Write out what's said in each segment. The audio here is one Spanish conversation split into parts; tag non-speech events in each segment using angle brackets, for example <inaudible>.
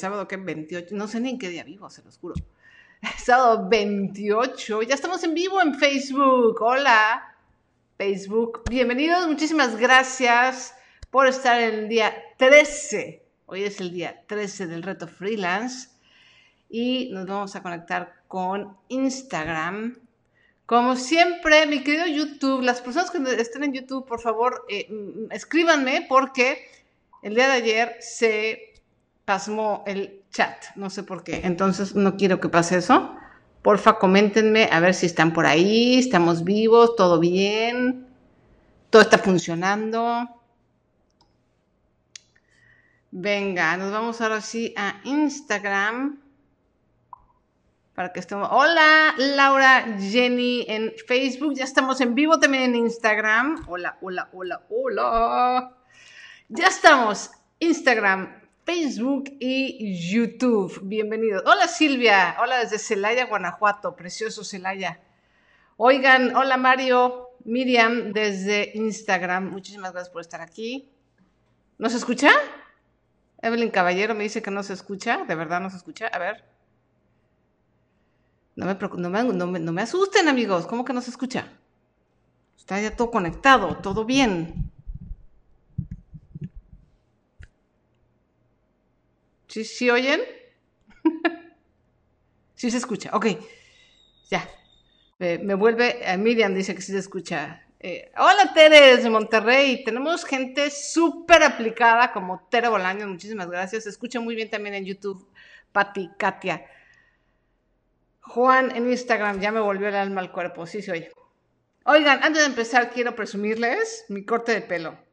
sábado que 28, no sé ni en qué día vivo, se los juro. <laughs> Sábado 28, ya estamos en vivo en Facebook. Hola, Facebook. Bienvenidos, muchísimas gracias por estar en el día 13. Hoy es el día 13 del reto freelance y nos vamos a conectar con Instagram. Como siempre, mi querido YouTube, las personas que estén en YouTube, por favor, eh, escríbanme porque el día de ayer se pasmó el chat, no sé por qué. Entonces no quiero que pase eso. Porfa, coméntenme a ver si están por ahí, estamos vivos, todo bien, todo está funcionando. Venga, nos vamos ahora sí a Instagram para que estemos. Hola, Laura, Jenny en Facebook, ya estamos en vivo también en Instagram. Hola, hola, hola, hola. Ya estamos. Instagram, Facebook y YouTube. Bienvenidos. Hola Silvia, hola desde Celaya, Guanajuato, precioso Celaya. Oigan, hola Mario, Miriam desde Instagram, muchísimas gracias por estar aquí. ¿No se escucha? Evelyn Caballero me dice que no se escucha, ¿de verdad no se escucha? A ver. No me, no me, no me asusten amigos, ¿cómo que no se escucha? Está ya todo conectado, todo bien. ¿Sí, sí oyen? <laughs> sí se escucha, ok. Ya. me vuelve, eh, Miriam dice que sí se escucha. Eh, hola Tere de Monterrey, tenemos gente súper aplicada como Tere Bolaño, muchísimas gracias. Se escucha muy bien también en YouTube, Pati, Katia. Juan en Instagram, ya me volvió el alma al cuerpo, sí se oye. Oigan, antes de empezar quiero presumirles mi corte de pelo.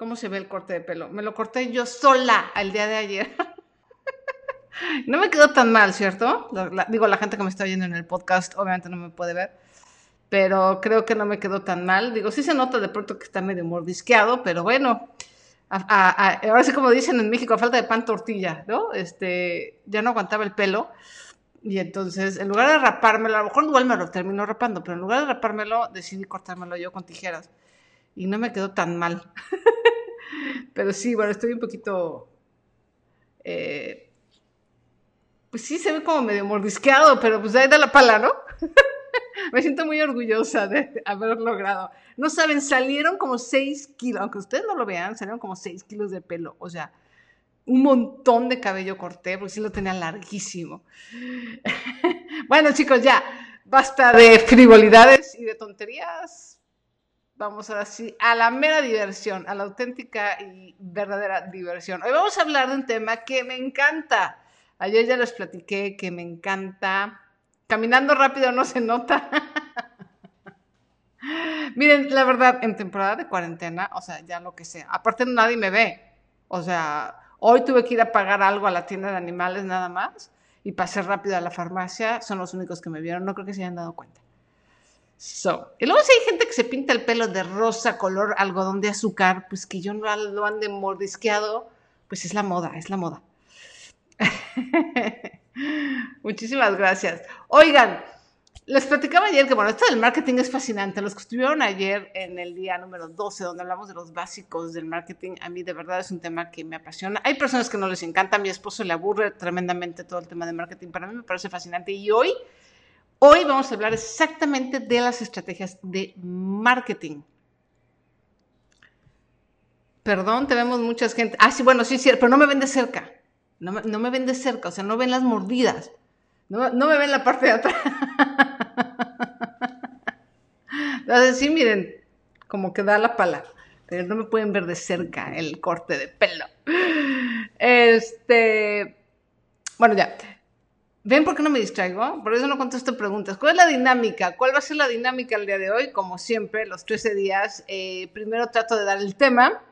¿Cómo se ve el corte de pelo? Me lo corté yo sola el día de ayer. <laughs> no me quedó tan mal, ¿cierto? digo, la gente que me está oyendo en el podcast obviamente no me puede ver, pero creo que no me quedó tan mal. Digo, sí se nota de pronto que está medio mordisqueado, pero bueno, ahora sí como dicen en México, a falta de pan tortilla, ¿no? Este, ya no aguantaba el pelo. Y entonces, en lugar de rapármelo, a lo mejor igual me lo terminó rapando, pero en lugar de rapármelo, decidí cortármelo yo con tijeras. Y no me quedó tan mal. <laughs> Pero sí, bueno, estoy un poquito... Eh, pues sí, se ve como medio mordisqueado, pero pues ahí da la pala, ¿no? <laughs> Me siento muy orgullosa de haber logrado. No saben, salieron como 6 kilos, aunque ustedes no lo vean, salieron como 6 kilos de pelo. O sea, un montón de cabello corté, porque sí lo tenía larguísimo. <laughs> bueno, chicos, ya, basta de frivolidades y de tonterías vamos ahora sí a la mera diversión, a la auténtica y verdadera diversión. Hoy vamos a hablar de un tema que me encanta. Ayer ya les platiqué que me encanta. Caminando rápido no se nota. <laughs> Miren, la verdad, en temporada de cuarentena, o sea, ya lo que sea. Aparte nadie me ve. O sea, hoy tuve que ir a pagar algo a la tienda de animales nada más y pasé rápido a la farmacia. Son los únicos que me vieron. No creo que se hayan dado cuenta. So. Y luego si hay gente que se pinta el pelo de rosa, color algodón de azúcar, pues que yo no lo ande mordisqueado, pues es la moda, es la moda. <laughs> Muchísimas gracias. Oigan, les platicaba ayer que, bueno, esto del marketing es fascinante. Los que estuvieron ayer en el día número 12, donde hablamos de los básicos del marketing, a mí de verdad es un tema que me apasiona. Hay personas que no les encanta, a mi esposo le aburre tremendamente todo el tema de marketing. Para mí me parece fascinante. Y hoy Hoy vamos a hablar exactamente de las estrategias de marketing. Perdón, te vemos mucha gente. Ah, sí, bueno, sí, sí, pero no me ven de cerca. No me, no ven de cerca, o sea, no ven las mordidas. No, no me ven la parte de atrás. <laughs> Entonces, sí, miren, como que da la pala. Pero no me pueden ver de cerca el corte de pelo. Este. Bueno, ya. ¿Ven por qué no me distraigo? Por eso no contesto preguntas. ¿Cuál es la dinámica? ¿Cuál va a ser la dinámica el día de hoy? Como siempre, los 13 días. Eh, primero trato de dar el tema,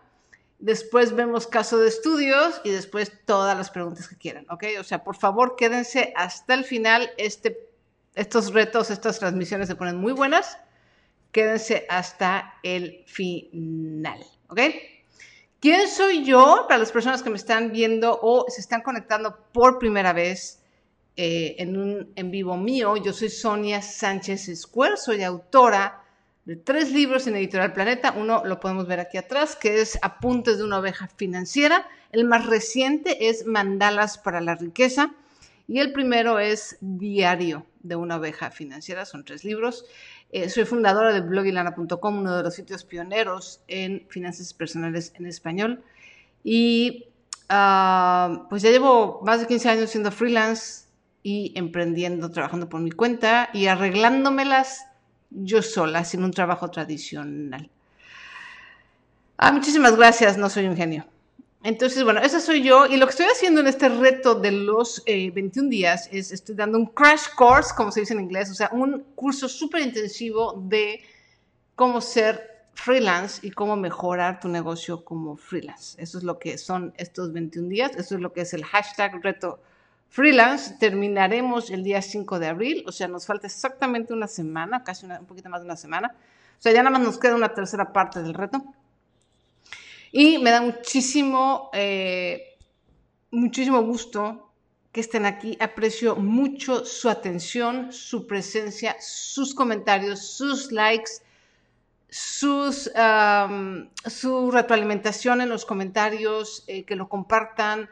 después vemos caso de estudios y después todas las preguntas que quieran, ¿ok? O sea, por favor, quédense hasta el final. Este, estos retos, estas transmisiones se ponen muy buenas. Quédense hasta el final, ¿ok? ¿Quién soy yo? Para las personas que me están viendo o se están conectando por primera vez eh, en un en vivo mío. Yo soy Sonia Sánchez Square, soy autora de tres libros en Editorial Planeta. Uno lo podemos ver aquí atrás, que es Apuntes de una oveja financiera. El más reciente es Mandalas para la riqueza. Y el primero es Diario de una oveja financiera. Son tres libros. Eh, soy fundadora de blogilana.com, uno de los sitios pioneros en finanzas personales en español. Y ah, pues ya llevo más de 15 años siendo freelance y emprendiendo, trabajando por mi cuenta y arreglándomelas yo sola, sin un trabajo tradicional. Ah, muchísimas gracias, no soy un genio. Entonces, bueno, esa soy yo y lo que estoy haciendo en este reto de los 21 eh, días es, estoy dando un crash course, como se dice en inglés, o sea, un curso súper intensivo de cómo ser freelance y cómo mejorar tu negocio como freelance. Eso es lo que son estos 21 días, eso es lo que es el hashtag reto freelance. Terminaremos el día 5 de abril, o sea, nos falta exactamente una semana, casi un poquito más de una semana. O sea, ya nada más nos queda una tercera parte del reto. Y me da muchísimo, eh, muchísimo gusto que estén aquí. Aprecio mucho su atención, su presencia, sus comentarios, sus likes, sus, su retroalimentación en los comentarios, eh, que lo compartan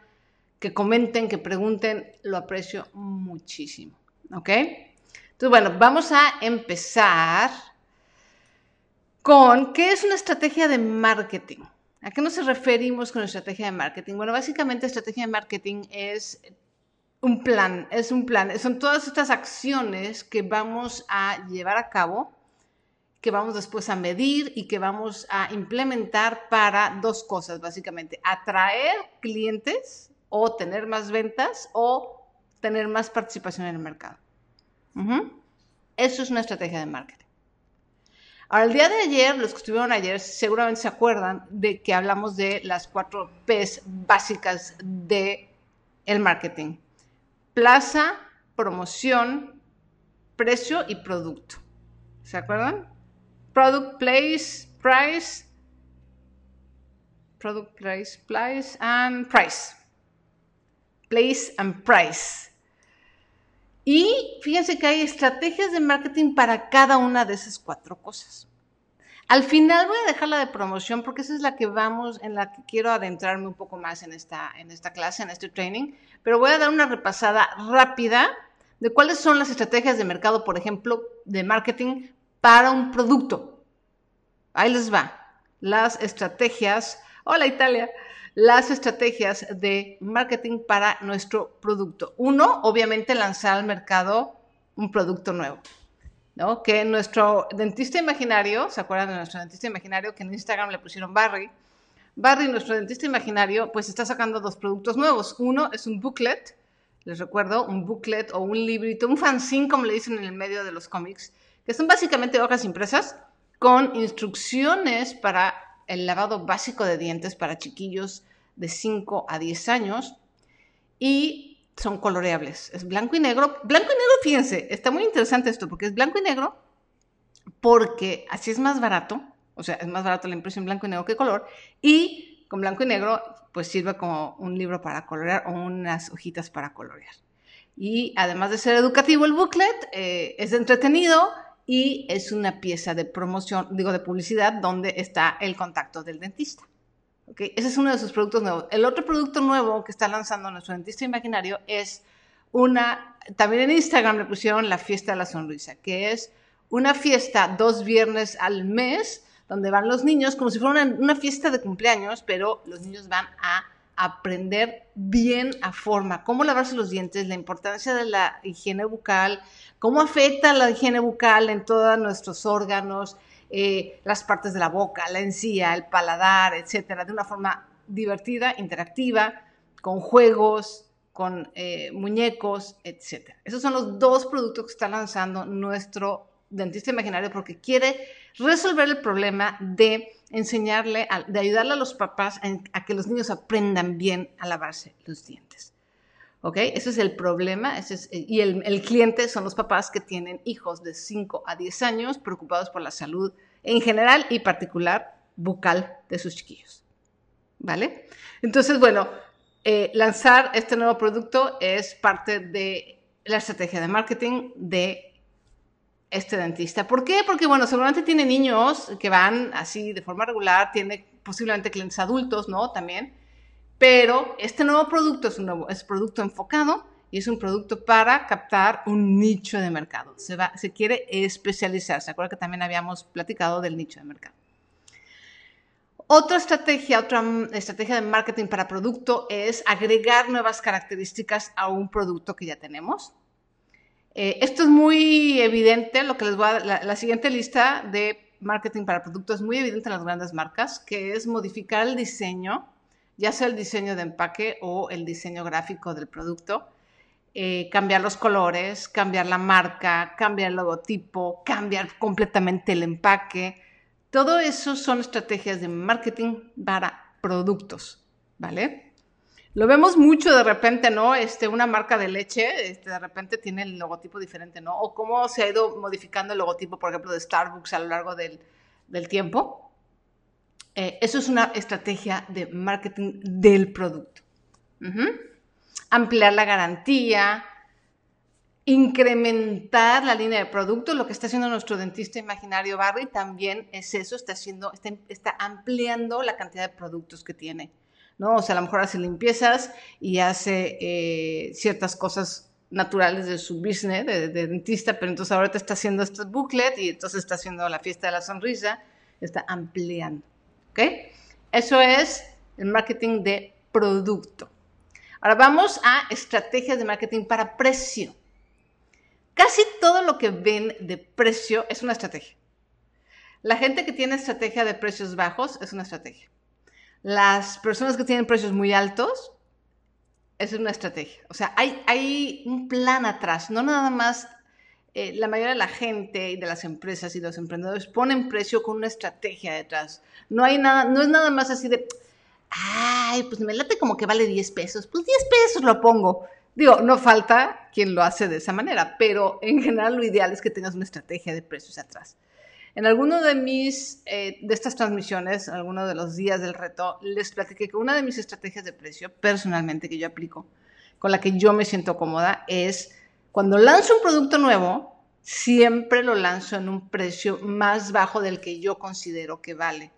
que comenten, que pregunten, lo aprecio muchísimo. ¿Ok? Entonces, bueno, vamos a empezar con qué es una estrategia de marketing. ¿A qué nos referimos con estrategia de marketing? Bueno, básicamente estrategia de marketing es un plan, es un plan, son todas estas acciones que vamos a llevar a cabo, que vamos después a medir y que vamos a implementar para dos cosas, básicamente, atraer clientes o tener más ventas o tener más participación en el mercado. Eso es una estrategia de marketing. Ahora, el día de ayer, los que estuvieron ayer seguramente se acuerdan de que hablamos de las cuatro P's básicas de el marketing. Plaza, promoción, precio y producto. ¿Se acuerdan? Product, place, price, product, place, place and price place and price. Y fíjense que hay estrategias de marketing para cada una de esas cuatro cosas. Al final voy a dejar la de promoción porque esa es la que vamos, en la que quiero adentrarme un poco más en esta, en esta clase, en este training, pero voy a dar una repasada rápida de cuáles son las estrategias de mercado, por ejemplo, de marketing para un producto. Ahí les va. Las estrategias. Hola Italia las estrategias de marketing para nuestro producto. Uno, obviamente, lanzar al mercado un producto nuevo. ¿no? Que nuestro dentista imaginario, ¿se acuerdan de nuestro dentista imaginario que en Instagram le pusieron Barry? Barry, nuestro dentista imaginario, pues está sacando dos productos nuevos. Uno es un booklet, les recuerdo, un booklet o un librito, un fanzine, como le dicen en el medio de los cómics, que son básicamente hojas impresas con instrucciones para el lavado básico de dientes para chiquillos de 5 a 10 años y son coloreables. Es blanco y negro. Blanco y negro, fíjense, está muy interesante esto porque es blanco y negro porque así es más barato, o sea, es más barato la impresión blanco y negro que color y con blanco y negro pues sirve como un libro para colorear o unas hojitas para colorear. Y además de ser educativo el booklet, eh, es entretenido, y es una pieza de promoción, digo, de publicidad, donde está el contacto del dentista. ¿Okay? Ese es uno de sus productos nuevos. El otro producto nuevo que está lanzando nuestro dentista imaginario es una, también en Instagram le pusieron la fiesta de la sonrisa, que es una fiesta dos viernes al mes, donde van los niños como si fuera una, una fiesta de cumpleaños, pero los niños van a aprender bien a forma, cómo lavarse los dientes, la importancia de la higiene bucal, cómo afecta la higiene bucal en todos nuestros órganos, eh, las partes de la boca, la encía, el paladar, etcétera, de una forma divertida, interactiva, con juegos, con eh, muñecos, etcétera. Esos son los dos productos que está lanzando nuestro dentista imaginario porque quiere resolver el problema de enseñarle, de ayudarle a los papás a, que los niños aprendan bien a lavarse los dientes. ¿Ok? Ese es el problema. y el, el, cliente son los papás que tienen hijos de 5 a 10 años preocupados por la salud en general y particular bucal de sus chiquillos. ¿Vale? Entonces, bueno, eh, lanzar este nuevo producto es parte de la estrategia de marketing de este dentista. ¿Por qué? Porque, bueno, seguramente tiene niños que van así de forma regular, tiene posiblemente clientes adultos, ¿no? También. Pero este nuevo producto es un nuevo, es producto enfocado y es un producto para captar un nicho de mercado. Se, va, se quiere especializar. ¿Se acuerda que también habíamos platicado del nicho de mercado? Otra estrategia, otra estrategia de marketing para producto es agregar nuevas características a un producto que ya tenemos. Eh, esto es muy evidente, lo que les voy a, la, la siguiente lista de marketing para producto es muy evidente en las grandes marcas, que es modificar el diseño, ya sea el diseño de empaque o el diseño gráfico del producto, eh, cambiar los colores, cambiar la marca, cambiar el logotipo, cambiar completamente el empaque. Todo eso son estrategias de marketing para productos, ¿vale? Lo vemos mucho de repente, ¿no? Este, una marca de leche, este, de repente tiene el logotipo diferente, ¿no? O cómo se ha ido modificando el logotipo, por ejemplo, de Starbucks a lo largo del, tiempo. Eh, eso es una estrategia de marketing del producto ampliar la garantía, incrementar la línea de productos, lo que está haciendo nuestro dentista imaginario Barry también es eso, está, haciendo, está, ampliando la cantidad de productos que tiene. ¿no? O sea, a lo mejor hace limpiezas y hace eh, ciertas cosas naturales de su business de, de, dentista, pero entonces ahora está haciendo este booklet y entonces está haciendo la fiesta de la sonrisa, está ampliando. ¿Ok? Eso es el marketing de producto. Ahora vamos a estrategias de marketing para precio. Casi todo lo que ven de precio es una estrategia. La gente que tiene estrategia de precios bajos es una estrategia. Las personas que tienen precios muy altos es una estrategia. O sea, hay, hay un plan atrás, no nada más eh, la mayoría de la gente y de las empresas y los emprendedores ponen precio con una estrategia detrás. No hay nada, no es nada más así de, ay, pues me late como que vale 10 pesos, pues 10 pesos lo pongo. Digo, no falta quien lo hace de esa manera, pero en general lo ideal es que tengas una estrategia de precios atrás. En alguno de mis, eh, de estas transmisiones, alguno de los días del reto, les platiqué que una de mis estrategias de precio, personalmente, que yo aplico, con la que yo me siento cómoda, es cuando lanzo un producto nuevo, siempre lo lanzo en un precio más bajo del que yo considero que vale.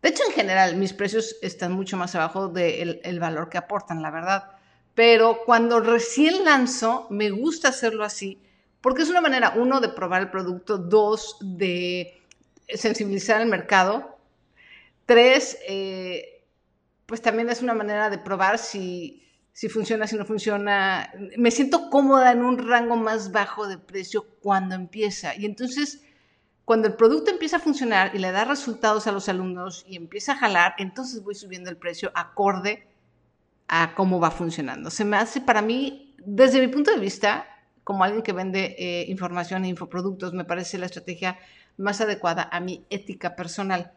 De hecho, en general, mis precios están mucho más abajo del valor que aportan, la verdad. Pero cuando recién lanzo, me gusta hacerlo así, porque es una manera, uno, de probar el producto, dos, de sensibilizar al mercado, tres, eh, pues también es una manera de probar si, si funciona, si no funciona. Me siento cómoda en un rango más bajo de precio cuando empieza. Y entonces cuando el producto empieza a funcionar y le da resultados a los alumnos y empieza a jalar, entonces voy subiendo el precio acorde a cómo va funcionando. Se me hace para mí, desde mi punto de vista, como alguien que vende eh, información e infoproductos, me parece la estrategia más adecuada a mi ética personal.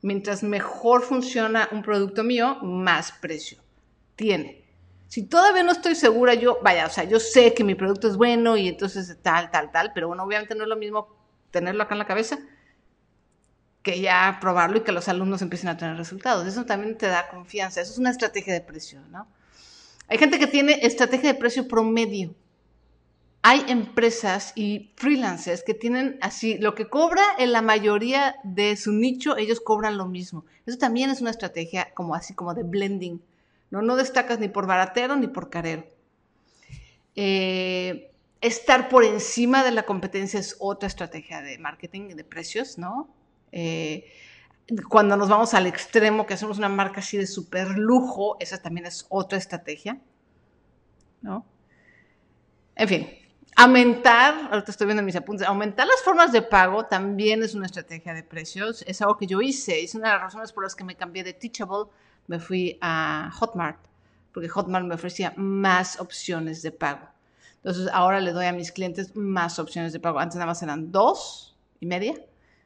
Mientras mejor funciona un producto mío, más precio tiene. Si todavía no estoy segura, yo, vaya, o sea, yo sé que mi producto es bueno y entonces tal, tal, tal, pero bueno, obviamente no es lo mismo tenerlo acá en la cabeza que ya probarlo y que los alumnos empiecen a tener resultados. Eso también te da confianza. Eso es una estrategia de precio, ¿no? Hay gente que tiene estrategia de precio promedio. Hay empresas y freelancers que tienen así, lo que cobra en la mayoría de su nicho, ellos cobran lo mismo. Eso también es una estrategia como así, como de blending. No, no destacas ni por baratero ni por carero. Eh, estar por encima de la competencia es otra estrategia de marketing de precios, ¿no? Eh, cuando nos vamos al extremo, que hacemos una marca así de super lujo, esa también es otra estrategia, ¿no? En fin, aumentar, ahorita estoy viendo mis apuntes, aumentar las formas de pago también es una estrategia de precios, es algo que yo hice, es una de las razones por las que me cambié de Teachable, me fui a Hotmart, porque Hotmart me ofrecía más opciones de pago. Entonces ahora le doy a mis clientes más opciones de pago. Antes nada más eran dos y media,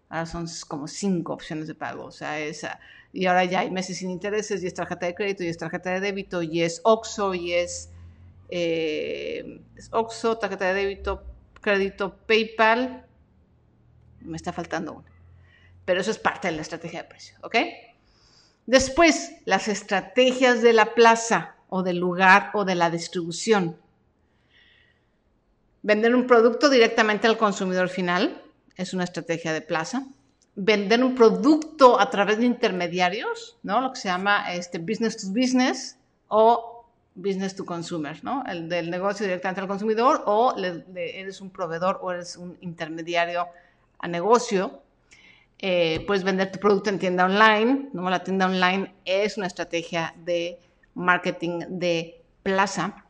ahora son como cinco opciones de pago. O sea, esa. Y ahora ya hay meses sin intereses y es tarjeta de crédito y es tarjeta de débito y es OXO y es, eh, OXO, tarjeta de débito, crédito, PayPal. Me está faltando una. Pero eso es parte de la estrategia de precio, ¿ok? Después, las estrategias de la plaza o del lugar o de la distribución. Vender un producto directamente al consumidor final es una estrategia de plaza. Vender un producto a través de intermediarios, ¿no? Lo que se llama este business to business o business to consumer, ¿no? El del negocio directamente al consumidor o eres un proveedor o eres un intermediario a negocio. Eh, puedes vender tu producto en tienda online, ¿no? La tienda online es una estrategia de marketing de plaza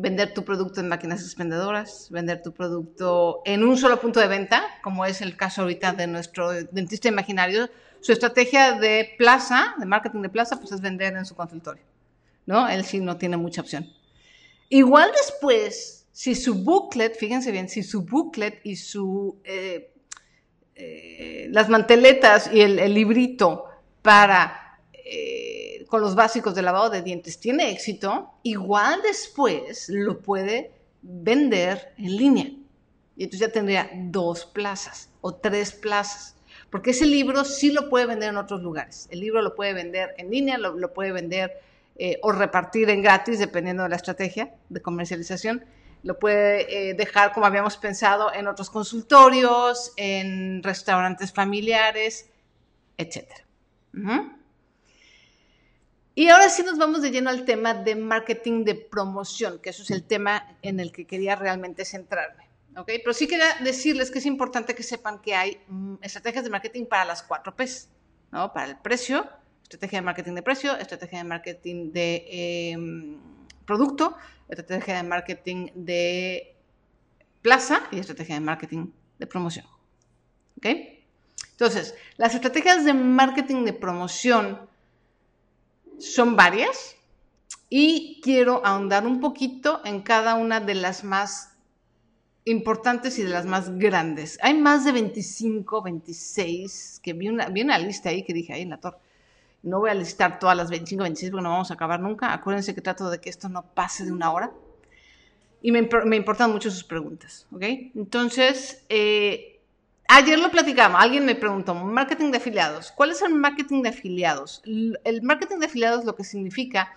vender tu producto en máquinas expendedoras, vender tu producto en un solo punto de venta, como es el caso ahorita de nuestro dentista imaginario. Su estrategia de plaza, de marketing de plaza, pues es vender en su consultorio, ¿no? Él sí no tiene mucha opción. Igual después, si su booklet, fíjense bien, si su booklet y su, eh, eh, las manteletas y el, librito para... Eh, con los básicos de lavado de dientes tiene éxito, igual después lo puede vender en línea. Y entonces ya tendría dos plazas o tres plazas. Porque ese libro sí lo puede vender en otros lugares. El libro lo puede vender en línea, lo, puede vender eh, o repartir en gratis, dependiendo de la estrategia de comercialización. Lo puede eh, dejar, como habíamos pensado, en otros consultorios, en restaurantes familiares, etc. Y ahora sí nos vamos de lleno al tema de marketing de promoción, que eso es el tema en el que quería realmente centrarme. ¿ok? Pero sí quería decirles que es importante que sepan que hay mm, estrategias de marketing para las cuatro P's, ¿no? Para el precio, estrategia de marketing de precio, estrategia de marketing de em, producto, estrategia de marketing de plaza y estrategia de marketing de promoción. ¿Ok? Entonces, las estrategias de marketing de promoción son varias y quiero ahondar un poquito en cada una de las más importantes y de las más grandes. Hay más de 25, 26, que vi una, vi una lista ahí que dije ahí en la torre. No voy a listar todas las 25, 26 porque no vamos a acabar nunca. Acuérdense que trato de que esto no pase de una hora. Y me, importan mucho sus preguntas, ¿ok? Entonces, eh, Ayer lo platicamos, alguien me preguntó, marketing de afiliados. ¿Cuál es el marketing de afiliados? El marketing de afiliados lo que significa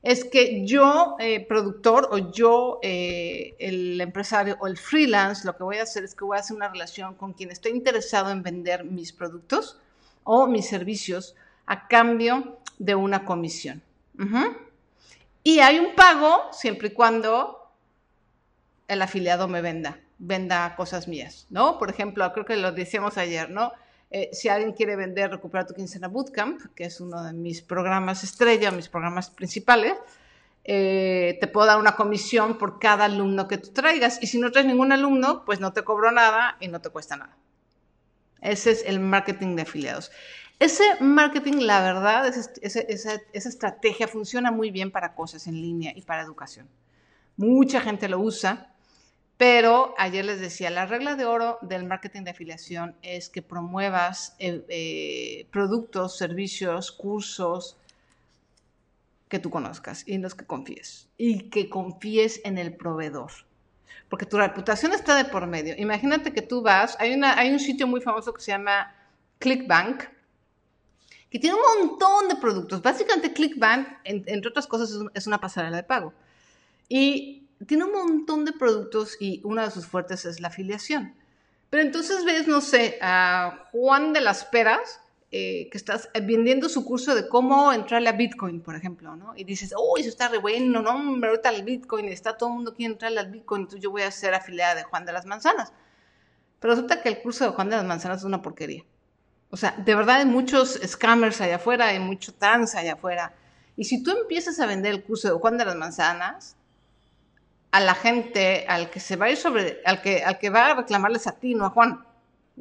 es que yo, eh, productor, o yo, eh, el empresario, o el freelance, lo que voy a hacer es que voy a hacer una relación con quien estoy interesado en vender mis productos o mis servicios a cambio de una comisión. Y hay un pago siempre y cuando el afiliado me venda venda cosas mías, ¿no? Por ejemplo, creo que lo decíamos ayer, ¿no? Eh, si alguien quiere vender Recupera tu quincena Bootcamp, que es uno de mis programas estrella, mis programas principales, eh, te puedo dar una comisión por cada alumno que tú traigas. Y si no traes ningún alumno, pues no te cobro nada y no te cuesta nada. Ese es el marketing de afiliados. Ese marketing, la verdad, esa, estrategia funciona muy bien para cosas en línea y para educación. Mucha gente lo usa pero ayer les decía, la regla de oro del marketing de afiliación es que promuevas eh, eh, productos, servicios, cursos que tú conozcas y en los que confíes. Y que confíes en el proveedor. Porque tu reputación está de por medio. Imagínate que tú vas, hay, hay un sitio muy famoso que se llama ClickBank, que tiene un montón de productos. Básicamente ClickBank, entre otras cosas, es una pasarela de pago. Y tiene un montón de productos y una de sus fuertes es la afiliación. Pero entonces ves, no sé, a Juan de las Peras, eh, que estás vendiendo su curso de cómo entrarle a Bitcoin, por ejemplo, ¿no? Y dices, oh, eso está re bueno, no, hombre, ahorita el Bitcoin, está todo el mundo quiere entrarle al Bitcoin, entonces yo voy a ser afiliada de Juan de las Manzanas. Pero resulta que el curso de Juan de las Manzanas es una porquería. O sea, de verdad hay muchos scammers allá afuera, hay mucho trans allá afuera. Y si tú empiezas a vender el curso de Juan de las Manzanas, a la gente, al que se va a ir sobre, al que, al que va a reclamarles a ti, no a Juan.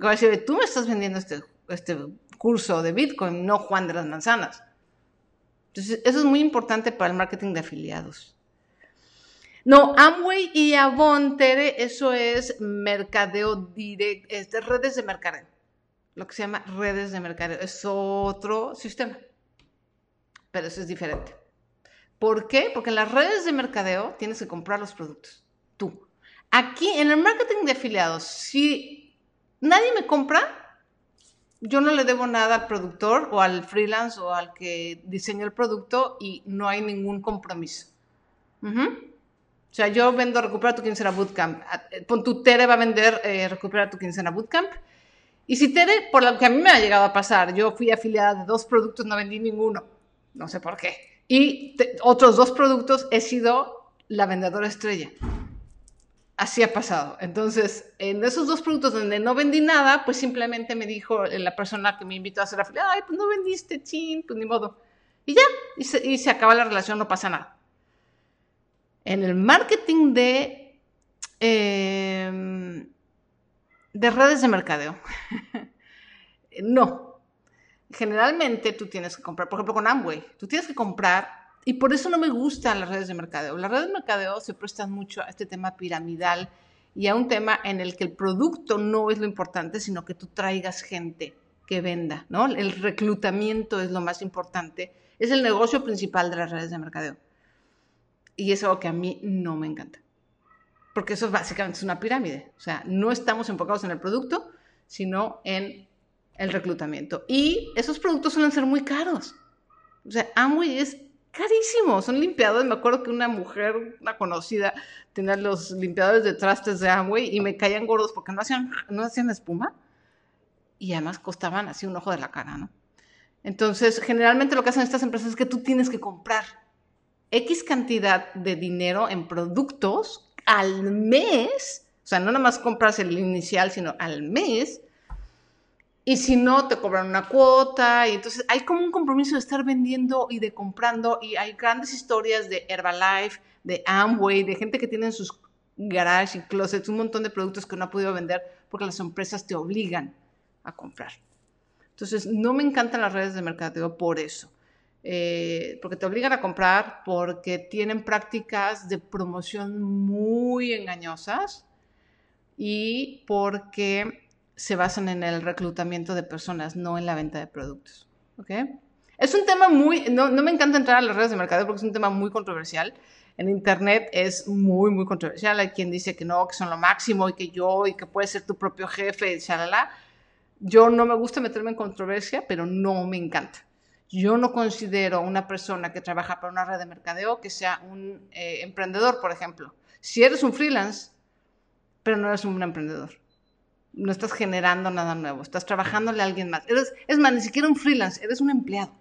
Va a decir, tú me estás vendiendo este, este curso de Bitcoin, no Juan de las Manzanas. Entonces, eso es muy importante para el marketing de afiliados. No, Amway y Avon, Tere, eso es mercadeo directo, es de redes de mercadeo. Lo que se llama redes de mercadeo. Es otro sistema. Pero eso es diferente. ¿Por qué? Porque en las redes de mercadeo tienes que comprar los productos, tú. Aquí en el marketing de afiliados, si nadie me compra, yo no le debo nada al productor o al freelance o al que diseñó el producto y no hay ningún compromiso. O sea, yo vendo Recupera tu quincena Bootcamp. Eh, pon tu Tere va a vender eh, Recupera tu quincena Bootcamp. Y si Tere, por lo que a mí me ha llegado a pasar, yo fui afiliada de dos productos, no vendí ninguno. No sé por qué. Y otros dos productos he sido la vendedora estrella. Así ha pasado. Entonces, en esos dos productos donde no vendí nada, pues simplemente me dijo la persona que me invitó a ser afiliada, ay, pues no vendiste, chin, pues ni modo. Y ya, y se, y se acaba la relación, no pasa nada. En el marketing de, em, de redes de mercadeo, <laughs> no. Generalmente tú tienes que comprar, por ejemplo, con Amway, tú tienes que comprar, y por eso no me gustan las redes de mercadeo. Las redes de mercadeo se prestan mucho a este tema piramidal y a un tema en el que el producto no es lo importante, sino que tú traigas gente que venda, ¿no? El reclutamiento es lo más importante, es el negocio principal de las redes de mercadeo. Y es algo que a mí no me encanta. Porque eso básicamente es una pirámide. O sea, no estamos enfocados en el producto, sino en el reclutamiento. Y esos productos suelen ser muy caros. O sea, Amway es carísimo. Son limpiadores. Me acuerdo que una mujer, una conocida, tenía los limpiadores de trastes de Amway y me caían gordos porque no hacían, no hacían espuma. Y además costaban así un ojo de la cara, ¿no? Entonces, generalmente lo que hacen estas empresas es que tú tienes que comprar X cantidad de dinero en productos al mes, o sea, no nada más compras el inicial, sino al mes, y si no, te cobran una cuota, y entonces hay como un compromiso de estar vendiendo y de comprando, y hay grandes historias de Herbalife, de Amway, de gente que tiene sus garages y closets, un montón de productos que no ha podido vender porque las empresas te obligan a comprar. Entonces, no me encantan las redes de mercadeo por eso. Eh, porque te obligan a comprar, porque tienen prácticas de promoción muy engañosas y porque se basan en el reclutamiento de personas, no en la venta de productos. ¿okay? Es un tema muy, no, no me encanta entrar a las redes de mercado porque es un tema muy controversial. En Internet es muy, muy controversial. Hay quien dice que no, que son lo máximo y que yo y que puedes ser tu propio jefe, shalala. Yo no me gusta meterme en controversia, pero no me encanta. Yo no considero una persona que trabaja para una red de mercadeo que sea un eh, emprendedor, por ejemplo. Si eres un freelance, pero no eres un emprendedor. No estás generando nada nuevo, estás trabajándole a alguien más. Eres, es más, ni siquiera un freelance, eres un empleado.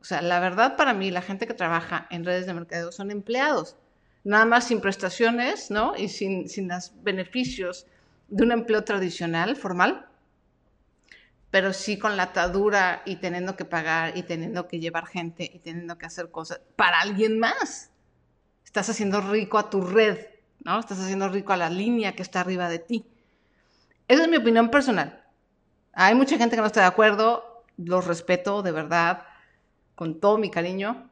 O sea, la verdad para mí, la gente que trabaja en redes de mercadeo son empleados. Nada más sin prestaciones, ¿no? Y sin, sin los beneficios de un empleo tradicional, formal pero sí con la atadura y teniendo que pagar y teniendo que llevar gente y teniendo que hacer cosas para alguien más. Estás haciendo rico a tu red, ¿no? Estás haciendo rico a la línea que está arriba de ti. Esa es mi opinión personal. Hay mucha gente que no está de acuerdo, los respeto de verdad, con todo mi cariño.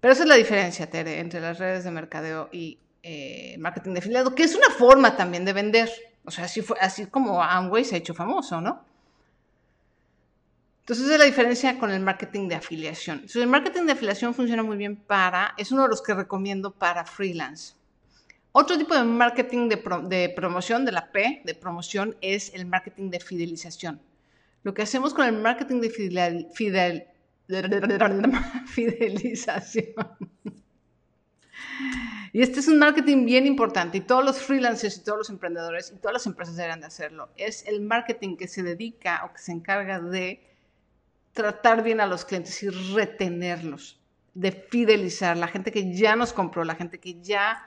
Pero esa es la diferencia, Tere, entre las redes de mercadeo y eh, marketing de afiliado, que es una forma también de vender. O sea, así, fue, así como Amway se ha hecho famoso, ¿no? Entonces, es la diferencia con el marketing de afiliación. el marketing de afiliación funciona muy bien para, es uno de los que recomiendo para freelance. Otro tipo de marketing de, promoción, de la P, de promoción, es el marketing de fidelización. Lo que hacemos con el marketing de <laughs> fidelización. Y este es un marketing bien importante y todos los freelancers y todos los emprendedores y todas las empresas deberán de hacerlo. Es el marketing que se dedica o que se encarga de tratar bien a los clientes y retenerlos, de fidelizar, la gente que ya nos compró, la gente que ya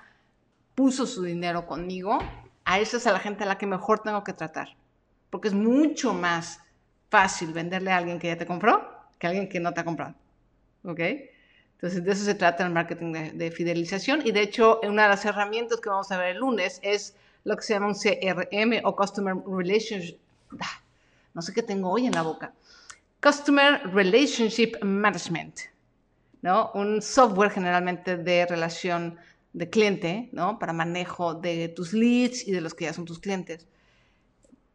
puso su dinero conmigo, a esa es la gente a la que mejor tengo que tratar, porque es mucho más fácil venderle a alguien que ya te compró que a alguien que no te ha comprado. ¿Ok? Entonces, de eso se trata el marketing de, fidelización. Y de hecho, una de las herramientas que vamos a ver el lunes es lo que se llama un CRM o Customer Relationship. Ah, no sé qué tengo hoy en la boca. Customer Relationship Management, ¿no? Un software generalmente de relación de cliente, ¿no? Para manejo de tus leads y de los que ya son tus clientes,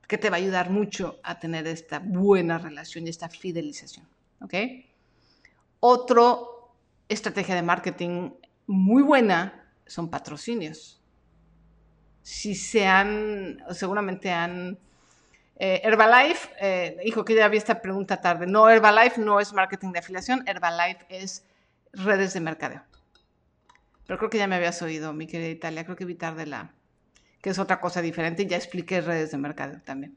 que te va a ayudar mucho a tener esta buena relación y esta fidelización, ¿ok? Otra estrategia de marketing muy buena son patrocinios. Si se han, seguramente han eh, Herbalife, eh, dijo que ya había esta pregunta tarde. No, Herbalife no es marketing de afiliación, Herbalife es redes de mercadeo. Pero creo que ya me habías oído, mi querida Italia. Creo que evitar de la, que es otra cosa diferente. Ya expliqué redes de mercado también.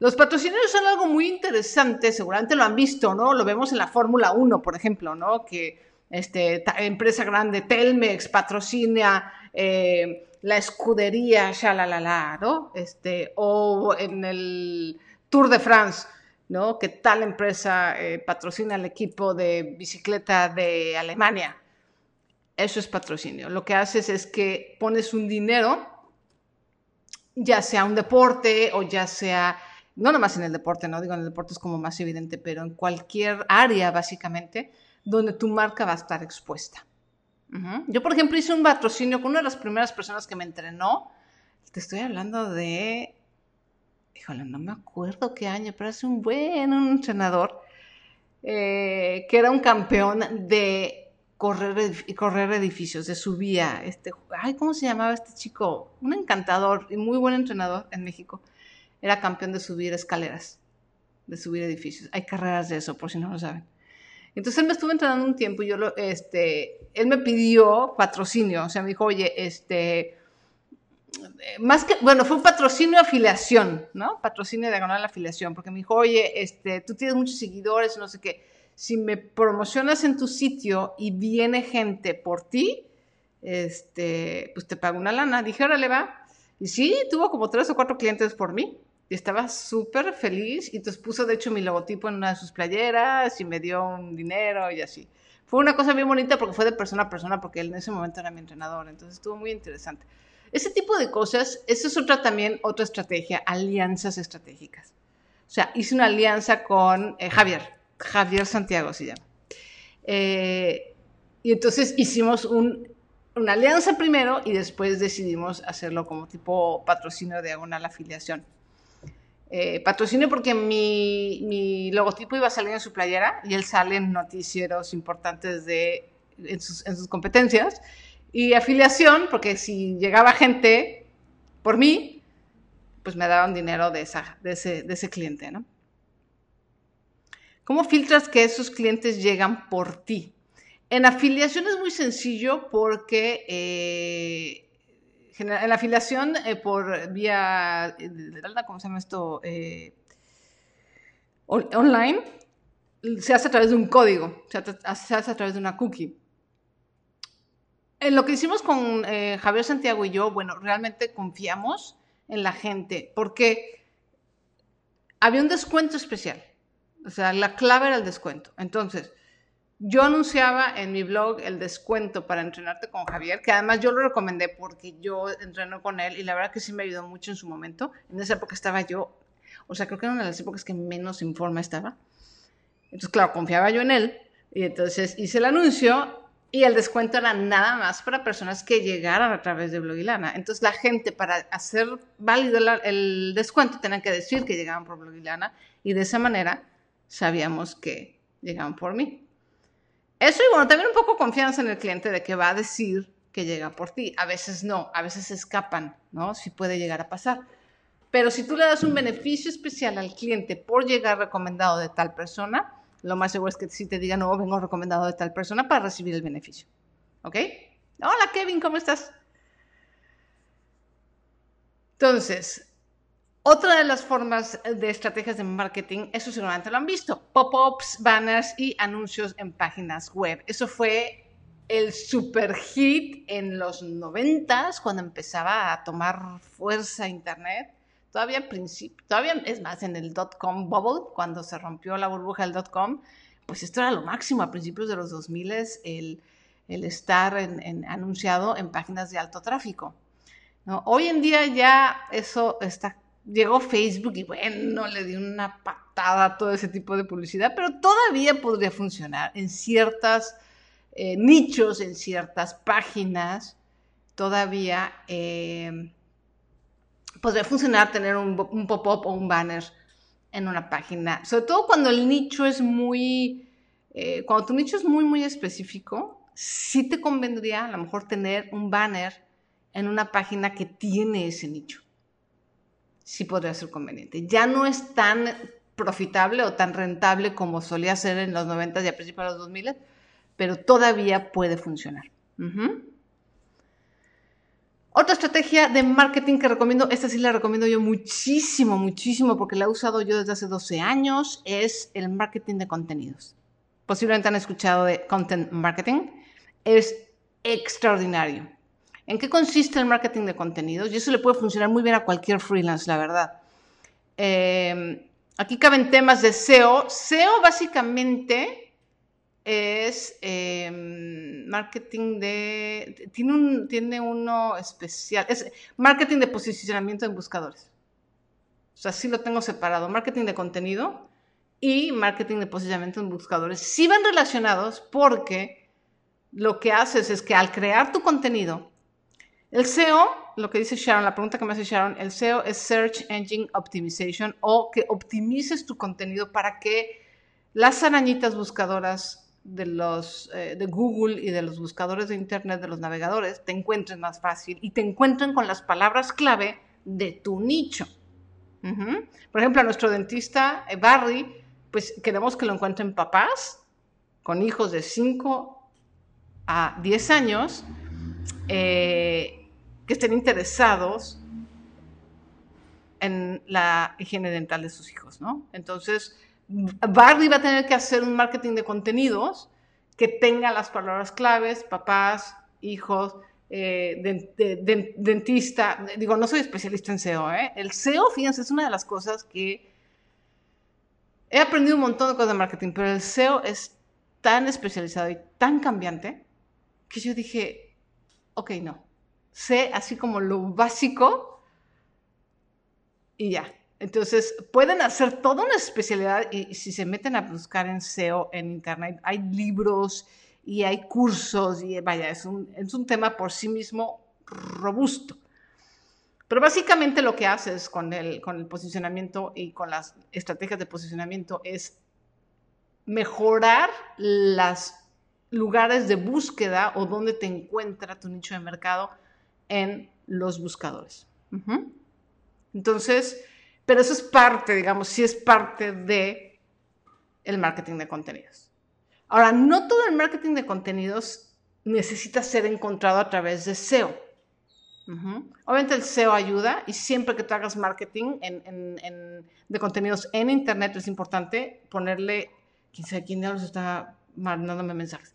Los patrocinios son algo muy interesante, seguramente lo han visto, ¿no? Lo vemos en la Fórmula 1, por ejemplo, ¿no? Que este, empresa grande, Telmex, patrocina eh, la escudería, shalalala, ¿no? Este, o en el Tour de France, ¿no? Que tal empresa eh, patrocina el equipo de bicicleta de Alemania. Eso es patrocinio. Lo que haces es que pones un dinero, ya sea un deporte o ya sea, no nomás en el deporte, no digo en el deporte es como más evidente, pero en cualquier área básicamente, donde tu marca va a estar expuesta. Yo, por ejemplo, hice un patrocinio con una de las primeras personas que me entrenó. Te estoy hablando de, híjole, no me acuerdo qué año, pero hace un buen entrenador eh, que era un campeón de correr, correr edificios, de subía, este, ay, ¿cómo se llamaba este chico? Un encantador y muy buen entrenador en México. Era campeón de subir escaleras, de subir edificios. Hay carreras de eso, por si no lo saben. Entonces él me estuvo entrenando un tiempo y yo lo, este, él me pidió patrocinio, o sea, me dijo, oye, este, más que, bueno, fue un patrocinio afiliación, ¿no? Patrocinio diagonal afiliación, porque me dijo, oye, este, tú tienes muchos seguidores, no sé qué, si me promocionas en tu sitio y viene gente por ti, este, pues te pago una lana. Dije, órale, va. Y sí, tuvo como tres o cuatro clientes por mí y estaba súper feliz y entonces puso de hecho mi logotipo en una de sus playeras y me dio un dinero y así. Fue una cosa bien bonita porque fue de persona a persona porque él en ese momento era mi entrenador, entonces estuvo muy interesante. Ese tipo de cosas, eso es otra también, otra estrategia, alianzas estratégicas. O sea, hice una alianza con eh, Javier, Javier Santiago se llama. Eh, y entonces hicimos un, una alianza primero y después decidimos hacerlo como tipo patrocinio diagonal afiliación eh, patrocinio porque mi, logotipo iba a salir en su playera y él sale en noticieros importantes de, en, sus, competencias. Y afiliación porque si llegaba gente por mí, pues me daban dinero de, esa, de, ese, de ese cliente, ¿no? ¿Cómo filtras que esos clientes llegan por ti? En afiliación es muy sencillo porque eh, en la afiliación eh, por vía, eh, ¿cómo se llama esto? Eh, online, se hace a través de un código, se hace a través de una cookie. En lo que hicimos con Javier Santiago y yo, bueno, realmente confiamos en la gente porque había un descuento especial. O sea, la clave era el descuento. Entonces, yo anunciaba en mi blog el descuento para entrenarte con Javier, que además yo lo recomendé porque yo entreno con él y la verdad que sí me ayudó mucho en su momento. En esa época estaba yo, o sea, creo que era una de las épocas que menos en forma estaba. Entonces, claro, confiaba yo en él y entonces hice el anuncio y el descuento era nada más para personas que llegaran a través de Blogilana. Entonces, la gente para hacer válido el descuento tenía que decir que llegaban por Blogilana y de esa manera sabíamos que llegaban por mí. Eso y bueno, también un poco confianza en el cliente de que va a decir que llega por ti. A veces no, a veces escapan, ¿no? Sí puede llegar a pasar. Pero si tú le das un beneficio especial al cliente por llegar recomendado de tal persona, lo más seguro es que si te diga, no, vengo recomendado de tal persona para recibir el beneficio. ¿Ok? Hola Kevin, ¿cómo estás? Entonces, otra de las formas de estrategias de marketing, eso seguramente lo han visto, pop-ups, banners y anuncios en páginas web. Eso fue el super hit en los noventas, cuando empezaba a tomar fuerza Internet. Todavía es más en el dot-com bubble, cuando se rompió la burbuja del dot-com, pues esto era lo máximo a principios de los 2000, el, el estar anunciado en páginas de alto tráfico. Hoy en día ya eso está llegó Facebook y bueno, le dio una patada a todo ese tipo de publicidad, pero todavía podría funcionar en ciertos eh, nichos, en ciertas páginas, todavía eh, podría funcionar tener un, pop-up o un banner en una página, sobre todo cuando el nicho es muy, eh, cuando tu nicho es muy, muy específico, sí te convendría a lo mejor tener un banner en una página que tiene ese nicho sí podría ser conveniente. Ya no es tan profitable o tan rentable como solía ser en los 90 y a principios de los 2000, pero todavía puede funcionar. Otra estrategia de marketing que recomiendo, esta sí la recomiendo yo muchísimo, muchísimo, porque la he usado yo desde hace 12 años, es el marketing de contenidos. Posiblemente han escuchado de content marketing. Es extraordinario. ¿En qué consiste el marketing de contenidos? Y eso le puede funcionar muy bien a cualquier freelance, la verdad. Eh, aquí caben temas de SEO. SEO básicamente es em, marketing de... Tiene, un, tiene uno especial. Es marketing de posicionamiento en buscadores. O sea, sí lo tengo separado. Marketing de contenido y marketing de posicionamiento en buscadores. Sí van relacionados porque lo que haces es que al crear tu contenido, el SEO, lo que dice Sharon, la pregunta que me hace Sharon, el SEO es Search Engine Optimization o que optimices tu contenido para que las arañitas buscadoras de los eh, de Google y de los buscadores de internet de los navegadores te encuentren más fácil y te encuentren con las palabras clave de tu nicho. Por ejemplo, a nuestro dentista eh, Barry, pues queremos que lo encuentren papás con hijos de 5 a 10 años eh, que estén interesados en la higiene dental de sus hijos, ¿no? Entonces, Barry va a tener que hacer un marketing de contenidos que tenga las palabras claves, papás, hijos, eh, dentista. Digo, no soy especialista en SEO, ¿eh? El SEO, fíjense, es una de las cosas que he aprendido un montón de cosas de marketing, pero el SEO es tan especializado y tan cambiante que yo dije, ok, no. Sé así como lo básico y ya. Entonces, pueden hacer toda una especialidad y si se meten a buscar en SEO en Internet, hay libros y hay cursos y vaya, es un, es un tema por sí mismo robusto. Pero básicamente lo que haces con el, con el posicionamiento y con las estrategias de posicionamiento es mejorar los lugares de búsqueda o donde te encuentra tu nicho de mercado en los buscadores. Entonces, pero eso es parte, digamos, sí es parte de el marketing de contenidos. Ahora, no todo el marketing de contenidos necesita ser encontrado a través de SEO. Obviamente el SEO ayuda y siempre que tú hagas marketing de contenidos en Internet es importante ponerle, quién sabe quién nos está mandándome mensajes,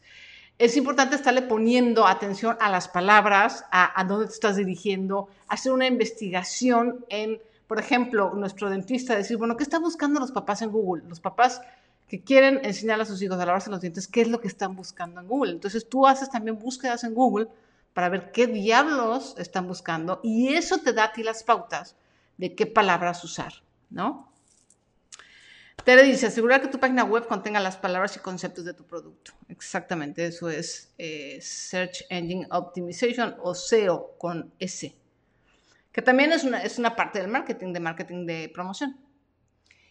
es importante estarle poniendo atención a las palabras, a, dónde te estás dirigiendo, hacer una investigación en por ejemplo, nuestro dentista decir, bueno, ¿qué están buscando los papás en Google? Los papás que quieren enseñar a sus hijos a lavarse los dientes, ¿qué es lo que están buscando en Google? Entonces tú haces también búsquedas en Google para ver qué diablos están buscando y eso te da a ti las pautas de qué palabras usar, ¿no? Tere dice, asegurar que tu página web contenga las palabras y conceptos de tu producto. Exactamente, eso es eh, Search Engine Optimization o SEO con S que también es una, es una parte del marketing, de marketing de promoción.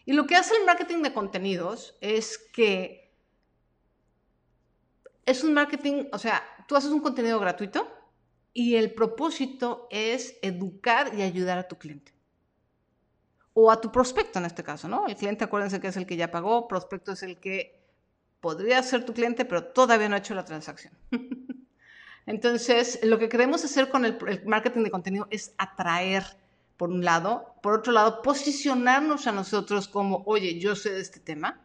Y lo que hace el marketing de contenidos es que es un marketing, o sea, tú haces un contenido gratuito y el propósito es educar y ayudar a tu cliente. O a tu prospecto en este caso, ¿no? El cliente, acuérdense que es el que ya pagó, prospecto es el que podría ser tu cliente, pero todavía no ha hecho la transacción. <laughs> Entonces, lo que queremos hacer con el, marketing de contenido es atraer, por un lado, por otro lado, posicionarnos a nosotros como, oye, yo sé de este tema,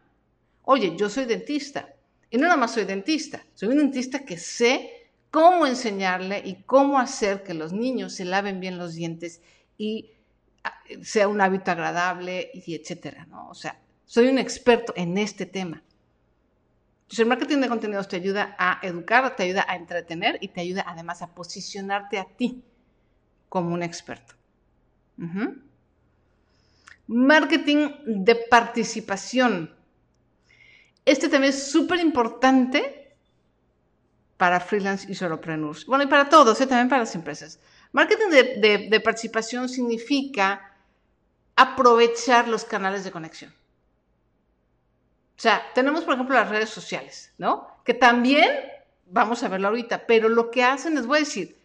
oye, yo soy dentista. Y no nada más soy dentista, soy un dentista que sé cómo enseñarle y cómo hacer que los niños se laven bien los dientes y sea un hábito agradable y etcétera, ¿no? O sea, soy un experto en este tema. Entonces, el marketing de contenidos te ayuda a educar, te ayuda a entretener y te ayuda además a posicionarte a ti como un experto. Marketing de participación. Este también es súper importante para freelance y solopreneurs. Bueno, y para todos, ¿eh? también para las empresas. Marketing de participación significa aprovechar los canales de conexión. O sea, tenemos, por ejemplo, las redes sociales, ¿no? Que también, vamos a verlo ahorita, pero lo que hacen, les voy a decir,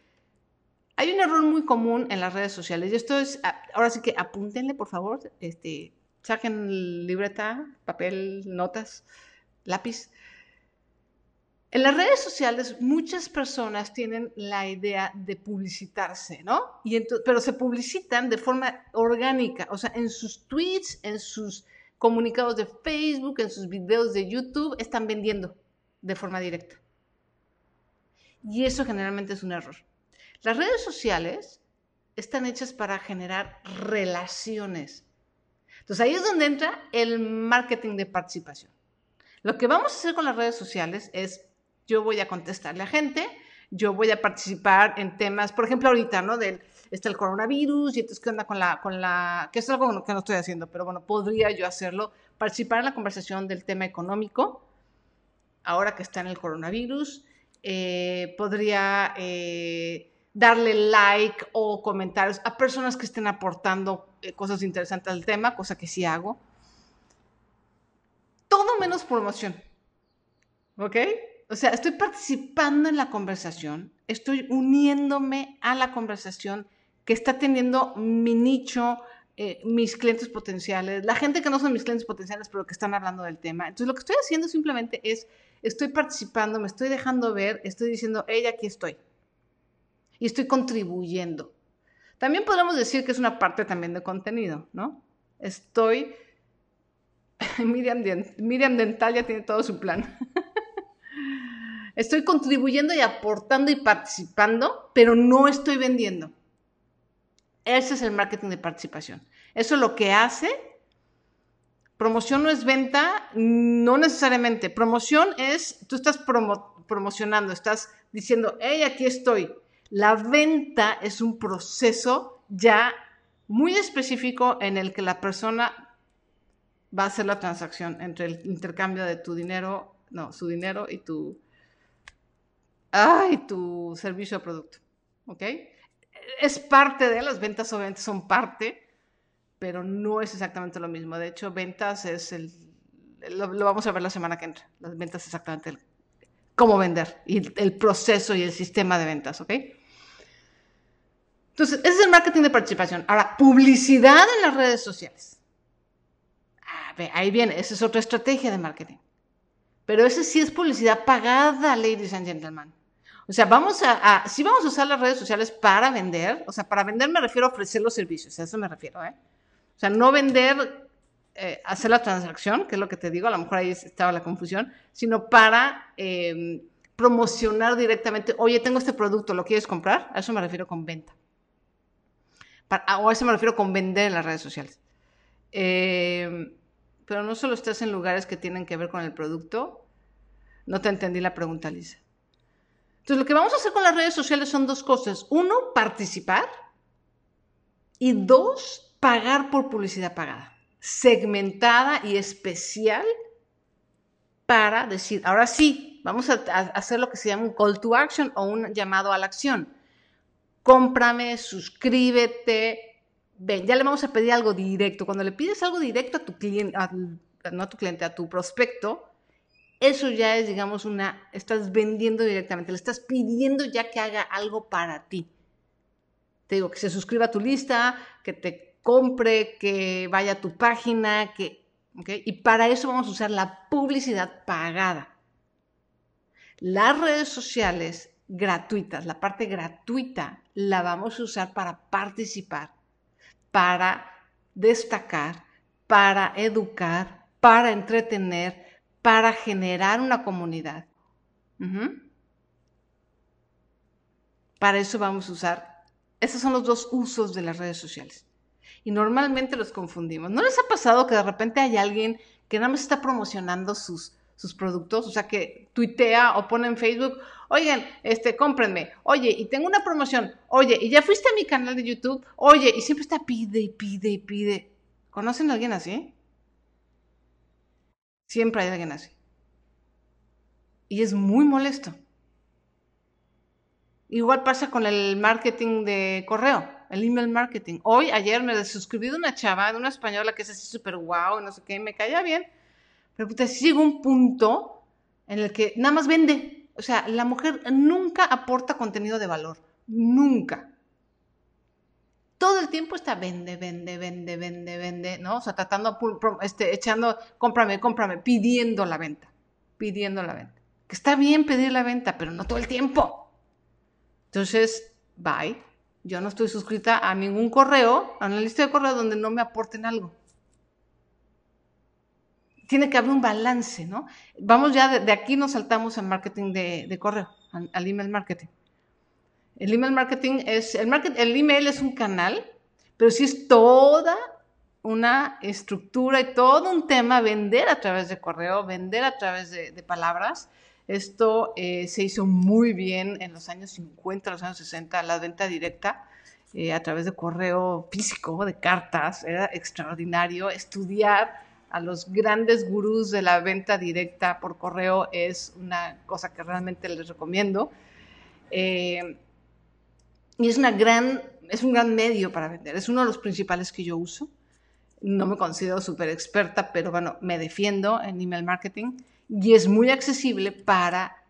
hay un error muy común en las redes sociales, y esto es, ahora sí que apúntenle, por favor, este, saquen libreta, papel, notas, lápiz. En las redes sociales muchas personas tienen la idea de publicitarse, ¿no? Pero se publicitan de forma orgánica, o sea, en sus tweets, en sus comunicados de Facebook, en sus videos de YouTube, están vendiendo de forma directa. Y eso generalmente es un error. Las redes sociales están hechas para generar relaciones. Entonces ahí es donde entra el marketing de participación. Lo que vamos a hacer con las redes sociales es yo voy a contestarle a gente, yo voy a participar en temas, por ejemplo, ahorita, ¿no? Del, está el coronavirus y entonces, ¿qué onda con la, con la, que es algo que no estoy haciendo, pero bueno, podría yo hacerlo, participar en la conversación del tema económico, ahora que está en el coronavirus, eh, podría eh, darle like o comentarios a personas que estén aportando eh, cosas interesantes al tema, cosa que sí hago. Todo menos promoción. ¿Ok? O sea, estoy participando en la conversación, estoy uniéndome a la conversación que está teniendo mi nicho, eh, mis clientes potenciales, la gente que no son mis clientes potenciales, pero que están hablando del tema. Entonces, lo que estoy haciendo simplemente es, estoy participando, me estoy dejando ver, estoy diciendo, hey, aquí estoy. Y estoy contribuyendo. También podemos decir que es una parte también de contenido, ¿no? Estoy... <laughs> Miriam, Miriam Dental ya tiene todo su plan. <laughs> Estoy contribuyendo y aportando y participando, pero no estoy vendiendo. Ese es el marketing de participación. Eso es lo que hace. Promoción no es venta, no necesariamente. Promoción es, tú estás promocionando, estás diciendo, hey, aquí estoy. La venta es un proceso ya muy específico en el que la persona va a hacer la transacción entre el intercambio de tu dinero, no, su dinero y tu, ay, tu servicio o producto. ¿Ok? Es parte de las ventas, obviamente son parte, pero no es exactamente lo mismo. De hecho, ventas es el. Lo, vamos a ver la semana que entra. Las ventas es exactamente cómo vender y el proceso y el sistema de ventas. ¿Ok? Entonces, ese es el marketing de participación. Ahora, publicidad en las redes sociales. Ah, ahí viene, esa es otra estrategia de marketing. Pero ese sí es publicidad pagada, ladies and gentlemen. O sea, vamos a, a, sí vamos a usar las redes sociales para vender, o sea, para vender me refiero a ofrecer los servicios, a eso me refiero, ¿eh? O sea, no vender, eh, hacer la transacción, que es lo que te digo, a lo mejor ahí estaba la confusión, sino para em, promocionar directamente, oye, tengo este producto, ¿lo quieres comprar? A eso me refiero con venta. o a eso me refiero con vender en las redes sociales. Em, pero no solo estás en lugares que tienen que ver con el producto. No te entendí la pregunta, Lisa. Entonces, lo que vamos a hacer con las redes sociales son dos cosas. Uno, participar. Y dos, pagar por publicidad pagada. Segmentada y especial para decir, ahora sí, vamos a, hacer lo que se llama un call to action o un llamado a la acción. Cómprame, suscríbete. Ven, ya le vamos a pedir algo directo. Cuando le pides algo directo a tu cliente, no a tu cliente, a tu prospecto, eso ya es, digamos, una, estás vendiendo directamente, le estás pidiendo ya que haga algo para ti. Te digo, que se suscriba a tu lista, que te compre, que vaya a tu página, que, Y para eso vamos a usar la publicidad pagada. Las redes sociales gratuitas, la parte gratuita, la vamos a usar para participar, para destacar, para educar, para entretener, para generar una comunidad. Para eso vamos a usar, esos son los dos usos de las redes sociales. Y normalmente los confundimos. ¿No les ha pasado que de repente hay alguien que nada más está promocionando sus, sus productos? O sea, que tuitea o pone en Facebook, oigan, este, cómprenme, oye, y tengo una promoción, oye, y ya fuiste a mi canal de YouTube, oye, y siempre está pide y pide y pide. ¿Conocen a alguien así? Siempre hay alguien así. Y es muy molesto. Igual pasa con el marketing de correo, el email marketing. Hoy, ayer me suscribí de una chava, de una española que es así súper guau, no sé qué, me caía bien. Pero puta, sí llega un punto en el que nada más vende. O sea, la mujer nunca aporta contenido de valor. Nunca todo el tiempo está vende, vende, vende, vende, vende, ¿no? O sea, tratando, este, echando, cómprame, cómprame, pidiendo la venta, pidiendo la venta. Que está bien pedir la venta, pero no todo el tiempo. Entonces, bye. Yo no estoy suscrita a ningún correo, a una lista de correo donde no me aporten algo. Tiene que haber un balance, ¿no? Vamos ya, de, aquí nos saltamos al marketing de, correo, al, email marketing. El email marketing es, el, el email es un canal, pero sí es toda una estructura y todo un tema vender a través de correo, vender a través de, palabras. Esto eh, se hizo muy bien en los años 50, los años 60, la venta directa eh, a través de correo físico, de cartas, era extraordinario. Estudiar a los grandes gurús de la venta directa por correo es una cosa que realmente les recomiendo. Eh, y es, una gran, es un gran medio para vender, es uno de los principales que yo uso no me considero súper experta, pero bueno, me defiendo en email marketing y es muy accesible para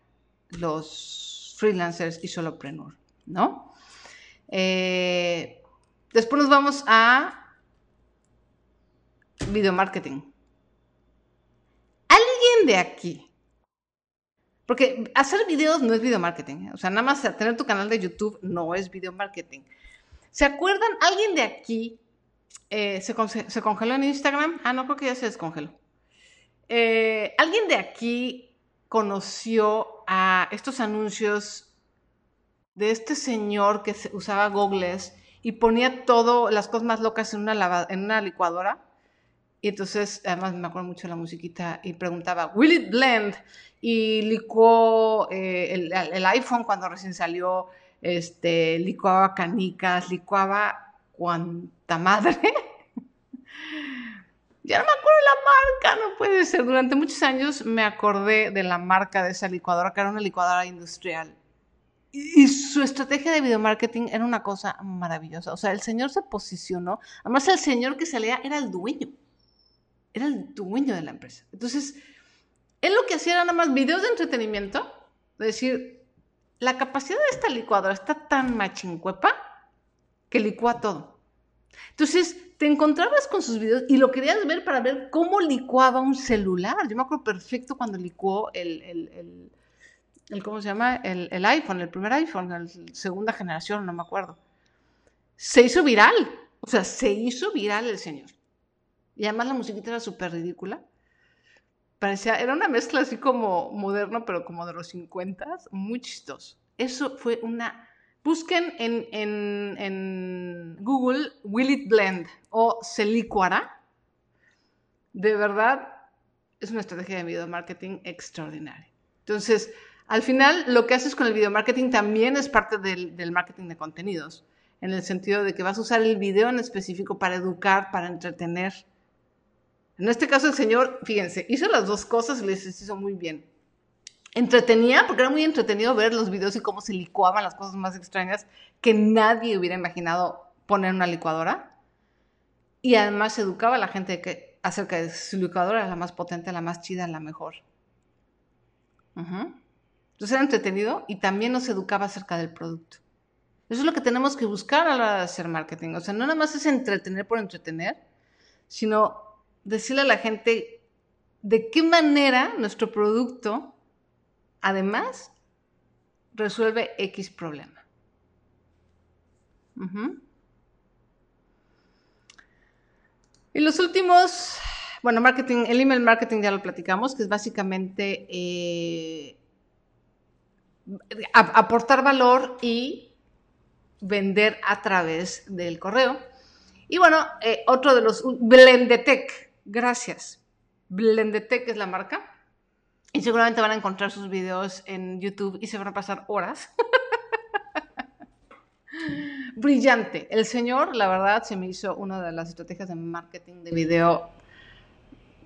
los freelancers y solopreneur, ¿no? Eh, después nos vamos a video marketing. ¿Alguien de aquí? Porque hacer videos no es video marketing, ¿eh? o sea, nada más tener tu canal de YouTube no es video marketing. ¿Se acuerdan? ¿Alguien de aquí eh, se, congeló en Instagram. Ah, no, creo que ya se descongeló. Eh, ¿Alguien de aquí conoció a estos anuncios de este señor que usaba gogles y ponía todo, las cosas más locas en una, en una licuadora? Y entonces, además me acuerdo mucho de la musiquita y preguntaba, ¿Will it blend? Y licuó eh, el, el, iPhone cuando recién salió, este, licuaba canicas, licuaba cuánta madre. <laughs> ya no me acuerdo la marca, no puede ser. Durante muchos años me acordé de la marca de esa licuadora, que era una licuadora industrial. Y su estrategia de video marketing era una cosa maravillosa. O sea, el señor se posicionó. Además, el señor que salía era el dueño. Era el dueño de la empresa. Entonces, él lo que hacía era nada más videos de entretenimiento. Es decir, la capacidad de esta licuadora está tan machincuepa que licúa todo. Entonces, te encontrabas con sus videos y lo querías ver para ver cómo licuaba un celular. Yo me acuerdo perfecto cuando licuó el, el, el, ¿cómo se llama? El, iPhone, el primer iPhone, la segunda generación, no me acuerdo. Se hizo viral, o sea, se hizo viral el señor. Y además la musiquita era súper ridícula. Parecía, era una mezcla así como moderno, pero como de los 50, muy chistoso. Eso fue una Busquen en, Google Will It Blend o se. De verdad, es una estrategia de video marketing extraordinaria. Entonces, al final, lo que haces con el video marketing también es parte del, del marketing de contenidos, en el sentido de que vas a usar el video en específico para educar, para entretener. En este caso, el señor, fíjense, hizo las dos cosas y les hizo muy bien entretenía, porque era muy entretenido ver los videos y cómo se licuaban las cosas más extrañas que nadie hubiera imaginado poner en una licuadora. Y además educaba a la gente que, acerca de su licuadora, la más potente, la más chida, la mejor. Entonces era entretenido y también nos educaba acerca del producto. Eso es lo que tenemos que buscar a la hora de hacer marketing. O sea, no nada más es entretener por entretener, sino decirle a la gente de qué manera nuestro producto Además, resuelve X problema. Y los últimos, bueno, marketing, el email marketing ya lo platicamos, que es básicamente eh, aportar valor y vender a través del correo. Y bueno, eh, otro de los, Blendetech, gracias. Blendetech es la marca. Y seguramente van a encontrar sus videos en YouTube y se van a pasar horas. <laughs> Brillante. El señor, la verdad, se me hizo una de las estrategias de marketing de video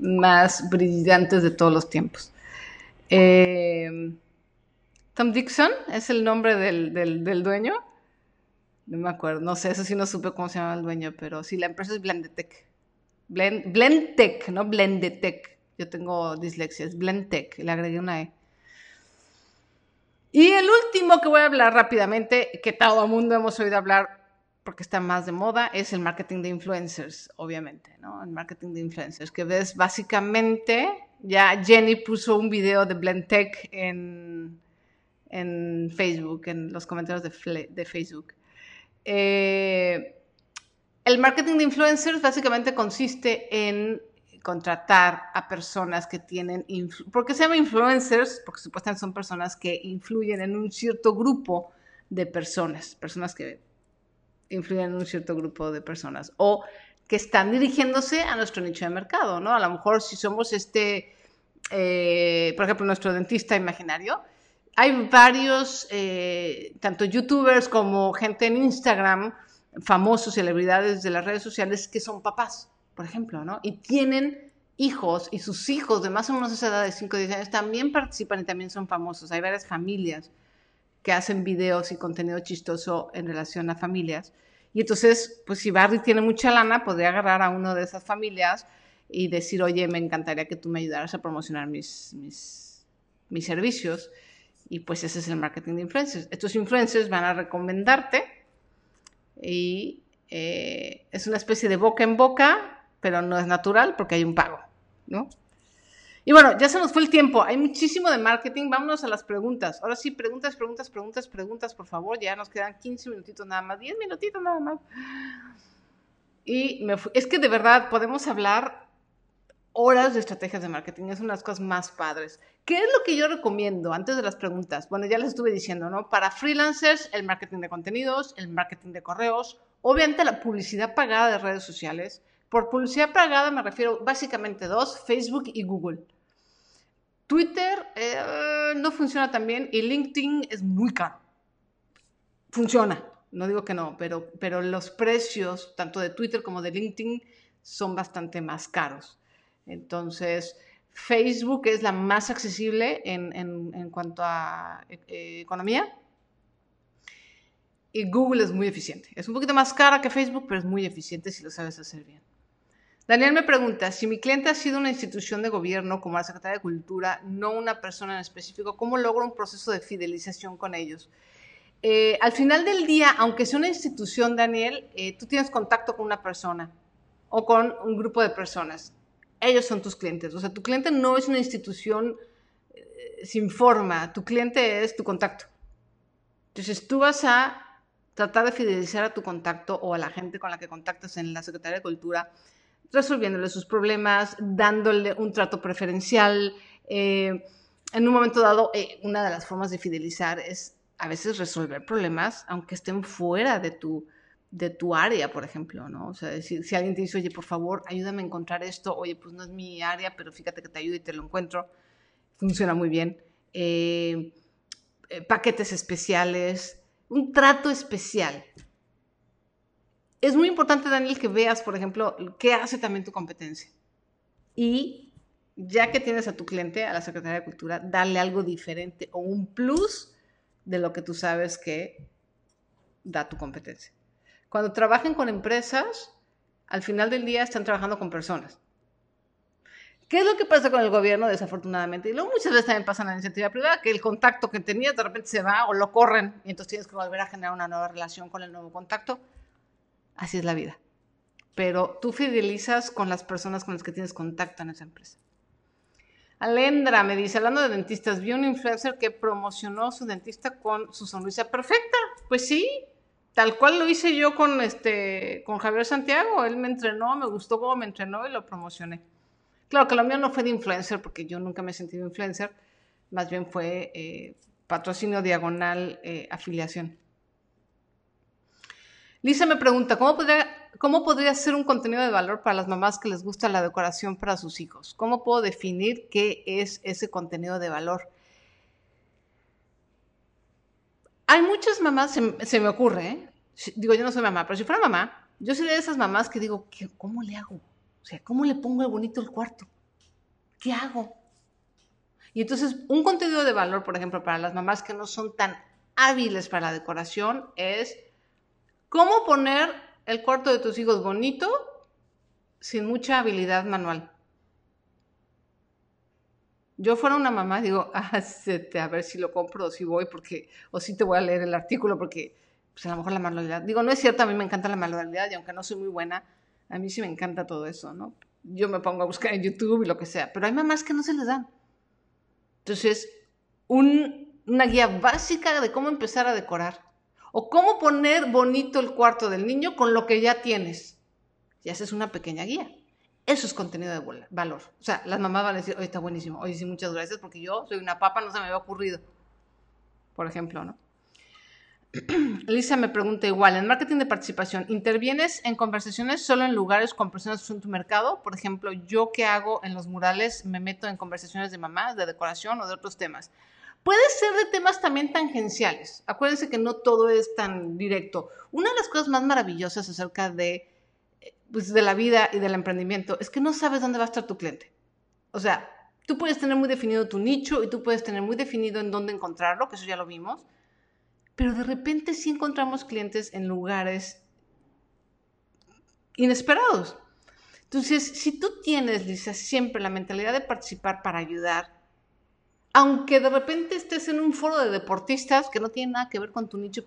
más brillantes de todos los tiempos. Eh, Tom Dixon es el nombre del, dueño. No me acuerdo, no sé, eso sí no supe cómo se llama el dueño, pero sí, la empresa es Blendetech. Blend, no Blendetech. Yo tengo dislexia, es Blendtech, le agregué una E. Y el último que voy a hablar rápidamente, que todo el mundo hemos oído hablar porque está más de moda, es el marketing de influencers, obviamente, ¿no? El marketing de influencers, que ves básicamente Ya Jenny puso un video de Blendtech en, en Facebook, en los comentarios de, de Facebook. Eh, el marketing de influencers básicamente consiste en contratar a personas que tienen, porque se llama influencers, porque supuestamente son personas que influyen en un cierto grupo de personas, personas que influyen en un cierto grupo de personas, o que están dirigiéndose a nuestro nicho de mercado, ¿no? A lo mejor si somos este, eh, por ejemplo, nuestro dentista imaginario, hay varios, eh, tanto youtubers como gente en Instagram, famosos, celebridades de las redes sociales, que son papás por ejemplo, ¿no? Y tienen hijos y sus hijos de más o menos esa edad de 5 o 10 años también participan y también son famosos. Hay varias familias que hacen videos y contenido chistoso en relación a familias. Y entonces, pues si Barry tiene mucha lana, podría agarrar a uno de esas familias y decir, oye, me encantaría que tú me ayudaras a promocionar mis, mis, mis servicios. Y pues ese es el marketing de influencers. Estos influencers van a recomendarte y eh, es una especie de boca en boca pero no es natural porque hay un pago, ¿no? Y bueno, ya se nos fue el tiempo. Hay muchísimo de marketing. Vámonos a las preguntas. Ahora sí, preguntas, preguntas, preguntas, preguntas, por favor. Ya nos quedan 15 minutitos nada más, 10 minutitos nada más. Y me es que de verdad podemos hablar horas de estrategias de marketing. Es una de las cosas más padres. ¿Qué es lo que yo recomiendo antes de las preguntas? Bueno, ya les estuve diciendo, ¿no? Para freelancers, el marketing de contenidos, el marketing de correos, obviamente la publicidad pagada de redes sociales por publicidad pagada me refiero básicamente dos, Facebook y Google. Twitter eh, no funciona tan bien y LinkedIn es muy caro. Funciona, no digo que no, pero, pero los precios tanto de Twitter como de LinkedIn son bastante más caros. Entonces, Facebook es la más accesible en, cuanto a eh, economía y Google es muy eficiente. Es un poquito más cara que Facebook, pero es muy eficiente si lo sabes hacer bien. Daniel me pregunta, si mi cliente ha sido una institución de gobierno como la Secretaría de Cultura, no una persona en específico, ¿cómo logro un proceso de fidelización con ellos? Eh, al final del día, aunque sea una institución, Daniel, eh, tú tienes contacto con una persona o con un grupo de personas. Ellos son tus clientes. O sea, tu cliente no es una institución eh, sin forma, tu cliente es tu contacto. Entonces tú vas a tratar de fidelizar a tu contacto o a la gente con la que contactas en la Secretaría de Cultura resolviéndole sus problemas, dándole un trato preferencial. Eh, en un momento dado, eh, una de las formas de fidelizar es a veces resolver problemas, aunque estén fuera de tu, de tu área, por ejemplo, ¿no? O sea, si, alguien te dice, oye, por favor, ayúdame a encontrar esto, oye, pues no es mi área, pero fíjate que te ayudo y te lo encuentro, funciona muy bien. Eh, paquetes especiales, un trato especial es muy importante, Daniel, que veas, por ejemplo, qué hace también tu competencia. Y ya que tienes a tu cliente, a la Secretaría de Cultura, darle algo diferente o un plus de lo que tú sabes que da tu competencia. Cuando trabajen con empresas, al final del día están trabajando con personas. ¿Qué es lo que pasa con el gobierno, desafortunadamente? Y luego muchas veces también pasa en la iniciativa privada, que el contacto que tenías de repente se va o lo corren y entonces tienes que volver a generar una nueva relación con el nuevo contacto así es la vida. Pero tú fidelizas con las personas con las que tienes contacto en esa empresa. Alendra me dice, hablando de dentistas, vi un influencer que promocionó su dentista con su sonrisa perfecta. Pues sí, tal cual lo hice yo con, este, con Javier Santiago. Él me entrenó, me gustó cómo me entrenó y lo promocioné. Claro que lo mío no fue de influencer, porque yo nunca me he sentido influencer. Más bien fue eh, patrocinio diagonal eh, afiliación. Lisa me pregunta, ¿cómo podría, ¿cómo podría ser un contenido de valor para las mamás que les gusta la decoración para sus hijos? ¿Cómo puedo definir qué es ese contenido de valor? Hay muchas mamás, se, me ocurre, ¿eh? digo, yo no soy mamá, pero si fuera mamá, yo sería de esas mamás que digo, ¿cómo le hago? O sea, ¿cómo le pongo bonito el cuarto? ¿Qué hago? Y entonces, un contenido de valor, por ejemplo, para las mamás que no son tan hábiles para la decoración es ¿Cómo poner el cuarto de tus hijos bonito sin mucha habilidad manual? Yo fuera una mamá, digo, <laughs> ah, a ver si lo compro o si voy, porque, o si te voy a leer el artículo, porque pues a lo mejor la manualidad. Digo, no es cierto, a mí me encanta la manualidad y aunque no soy muy buena, a mí sí me encanta todo eso, ¿no? yo me pongo a buscar en YouTube y lo que sea, pero hay mamás que no se les dan. Entonces, una guía básica de cómo empezar a decorar o cómo poner bonito el cuarto del niño con lo que ya tienes. Y haces una pequeña guía. Eso es contenido de valor. O sea, las mamás van a decir, oye, está buenísimo, oye, sí, muchas gracias, porque yo soy una papa, no se me había ocurrido. Por ejemplo, ¿no? <clears throat> Lisa me pregunta igual, en marketing de participación, ¿intervienes en conversaciones solo en lugares con personas en tu mercado? Por ejemplo, yo que hago en los murales me meto en conversaciones de mamás, de decoración o de otros temas. Puede ser de temas también tangenciales. Acuérdense que no todo es tan directo. Una de las cosas más maravillosas acerca de, pues, de la vida y del emprendimiento es que no sabes dónde va a estar tu cliente. O sea, tú puedes tener muy definido tu nicho y tú puedes tener muy definido en dónde encontrarlo, que eso ya lo vimos pero de repente sí encontramos clientes en lugares inesperados. Entonces, si tú tienes, Lisa, siempre la mentalidad de participar para ayudar, aunque de repente estés en un foro de deportistas que no tiene nada que ver con tu nicho,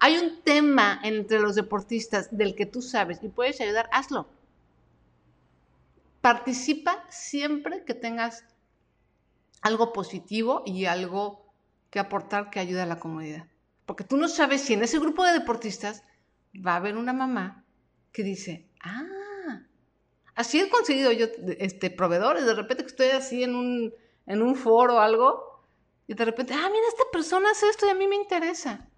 hay un tema entre los deportistas del que tú sabes y puedes ayudar, hazlo. Participa siempre que tengas algo positivo y algo que aportar que ayude a la comunidad. Porque tú no sabes si en ese grupo de deportistas va a haber una mamá que dice, ah, así he conseguido yo este, proveedores, de repente que estoy así en un, en un foro o algo, y de repente, ah, mira, esta persona hace esto y a mí me interesa.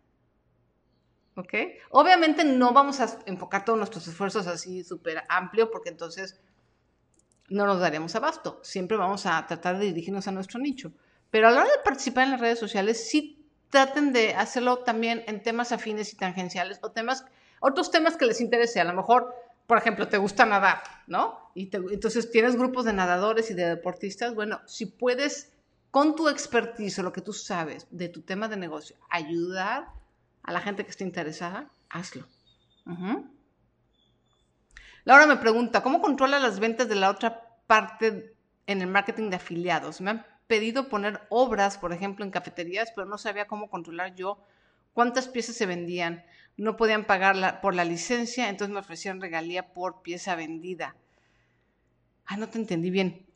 ¿Ok? Obviamente no vamos a enfocar todos nuestros esfuerzos así súper amplio, porque entonces no nos daríamos abasto. Siempre vamos a tratar de dirigirnos a nuestro nicho. Pero a la hora de participar en las redes sociales, sí traten de hacerlo también en temas afines y tangenciales o temas, otros temas que les interese. A lo mejor, por ejemplo, te gusta nadar, ¿no? Y entonces tienes grupos de nadadores y de deportistas. Bueno, si puedes, con tu expertise lo que tú sabes de tu tema de negocio, ayudar a la gente que esté interesada, hazlo. Laura me pregunta, ¿cómo controla las ventas de la otra parte en el marketing de afiliados? Me han pedido poner obras, por ejemplo, en cafeterías, pero no sabía cómo controlar yo cuántas piezas se vendían. No podían pagar por la licencia, entonces me ofrecieron regalía por pieza vendida. Ah, no te entendí bien.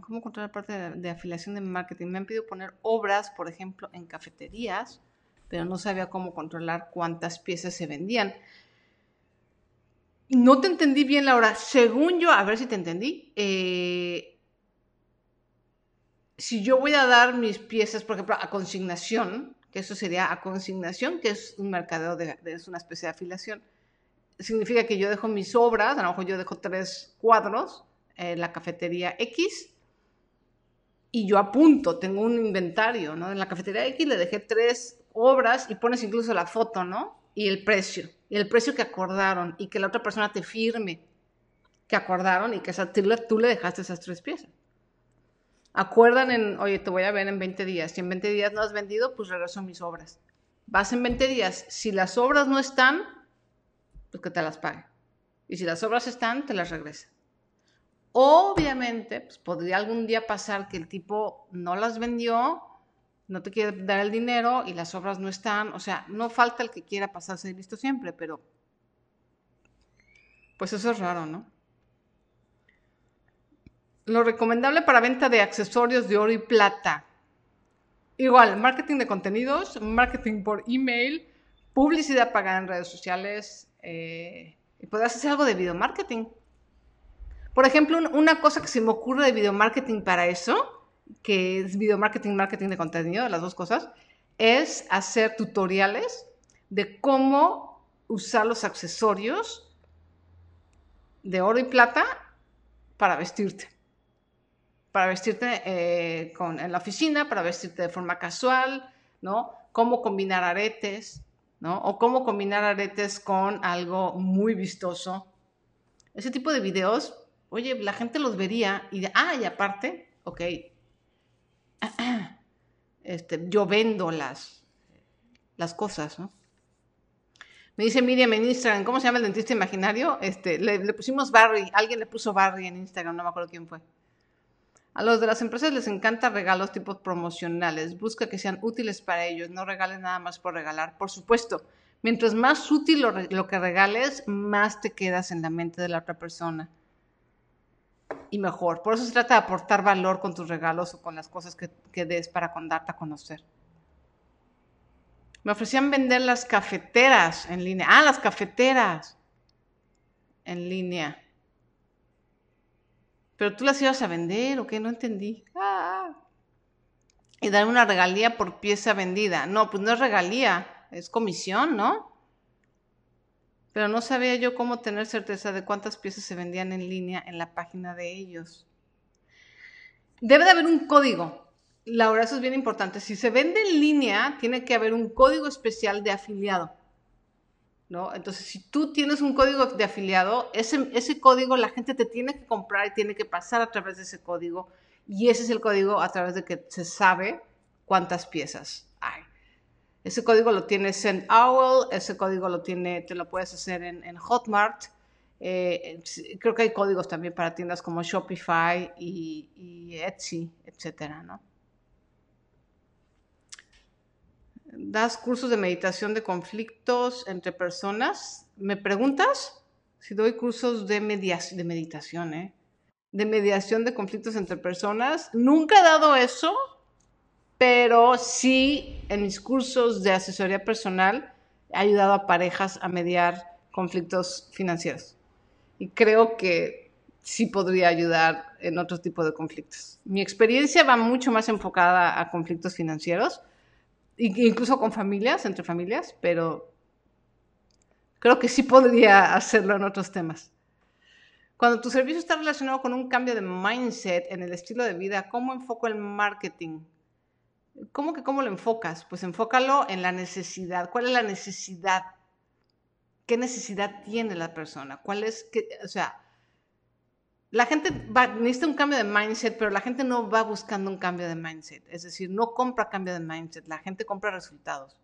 ¿Cómo controlar la parte de, de, afiliación de marketing? Me han pedido poner obras, por ejemplo, en cafeterías, pero no sabía cómo controlar cuántas piezas se vendían. No te entendí bien, Laura. Según yo, a ver si te entendí. Eh, si yo voy a dar mis piezas, por ejemplo, a consignación, que eso sería a consignación, que es un mercadeo, de, es una especie de afiliación, significa que yo dejo mis obras, a lo mejor yo dejo tres cuadros en la cafetería X y yo apunto, tengo un inventario, ¿no? En la cafetería X le dejé tres obras y pones incluso la foto, ¿no? Y el precio y el precio que acordaron y que la otra persona te firme que acordaron y que tú, le dejaste esas tres piezas. Acuerdan en, oye, te voy a ver en 20 días. Si en 20 días no has vendido, pues regreso mis obras. Vas en 20 días. Si las obras no están, pues que te las pague. Y si las obras están, te las regresa. Obviamente, pues podría algún día pasar que el tipo no las vendió no te quiere dar el dinero y las obras no están, o sea, no falta el que quiera pasarse listo siempre, pero pues eso es raro, ¿no? Lo recomendable para venta de accesorios de oro y plata. Igual, marketing de contenidos, marketing por email, publicidad pagada en redes sociales eh, y podrás hacer algo de video marketing. Por ejemplo, una cosa que se me ocurre de video marketing para eso que es video marketing, marketing de contenido, las dos cosas, es hacer tutoriales de cómo usar los accesorios de oro y plata para vestirte. Para vestirte eh, en la oficina, para vestirte de forma casual, ¿no? Cómo combinar aretes, ¿no? O cómo combinar aretes con algo muy vistoso. Ese tipo de videos, oye, la gente los vería y ah, y aparte, ok, <clears throat> este, yo vendo las, las cosas, ¿no? Me dice Miriam en Instagram, ¿cómo se llama el dentista imaginario? Este, le, pusimos Barry, alguien le puso Barry en Instagram, no me acuerdo quién fue. A los de las empresas les encanta regalos tipos promocionales, busca que sean útiles para ellos, no regalen nada más por regalar, por supuesto, Mientras más útil lo, que regales, más te quedas en la mente de la otra persona. Y mejor. Por eso se trata de aportar valor con tus regalos o con las cosas que, que des para darte a conocer. Me ofrecían vender las cafeteras en línea. Ah, las cafeteras en línea. Pero tú las ibas a vender o qué, no entendí. Ah. Y dar una regalía por pieza vendida. No, pues no es regalía, es comisión, ¿no? Pero no sabía yo cómo tener certeza de cuántas piezas se vendían en línea en la página de ellos. Debe de haber un código. Laura, eso es bien importante. Si se vende en línea, tiene que haber un código especial de afiliado. ¿no? Entonces, si tú tienes un código de afiliado, ese, ese código la gente te tiene que comprar y tiene que pasar a través de ese código. Y ese es el código a través de que se sabe cuántas piezas. Ese código lo tiene SendOwl, ese código lo tiene, te lo puedes hacer en, Hotmart. Eh, creo que hay códigos también para tiendas como Shopify y, Etsy, etcétera, ¿no? das cursos de meditación de conflictos entre personas. ¿Me preguntas? Si doy cursos de, de meditación, ¿eh? De mediación de conflictos entre personas. Nunca he dado eso, pero sí en mis cursos de asesoría personal he ayudado a parejas a mediar conflictos financieros. Y creo que sí podría ayudar en otro tipo de conflictos. Mi experiencia va mucho más enfocada a conflictos financieros, incluso con familias, entre familias, pero creo que sí podría hacerlo en otros temas. Cuando tu servicio está relacionado con un cambio de mindset en el estilo de vida, ¿cómo enfoco el marketing? ¿Cómo que cómo lo enfocas? Pues enfócalo en la necesidad. ¿Cuál es la necesidad? ¿Qué necesidad tiene la persona? ¿Cuál es, que, o sea, la gente va, necesita un cambio de mindset, pero la gente no va buscando un cambio de mindset. Es decir, no compra cambio de mindset, la gente compra resultados.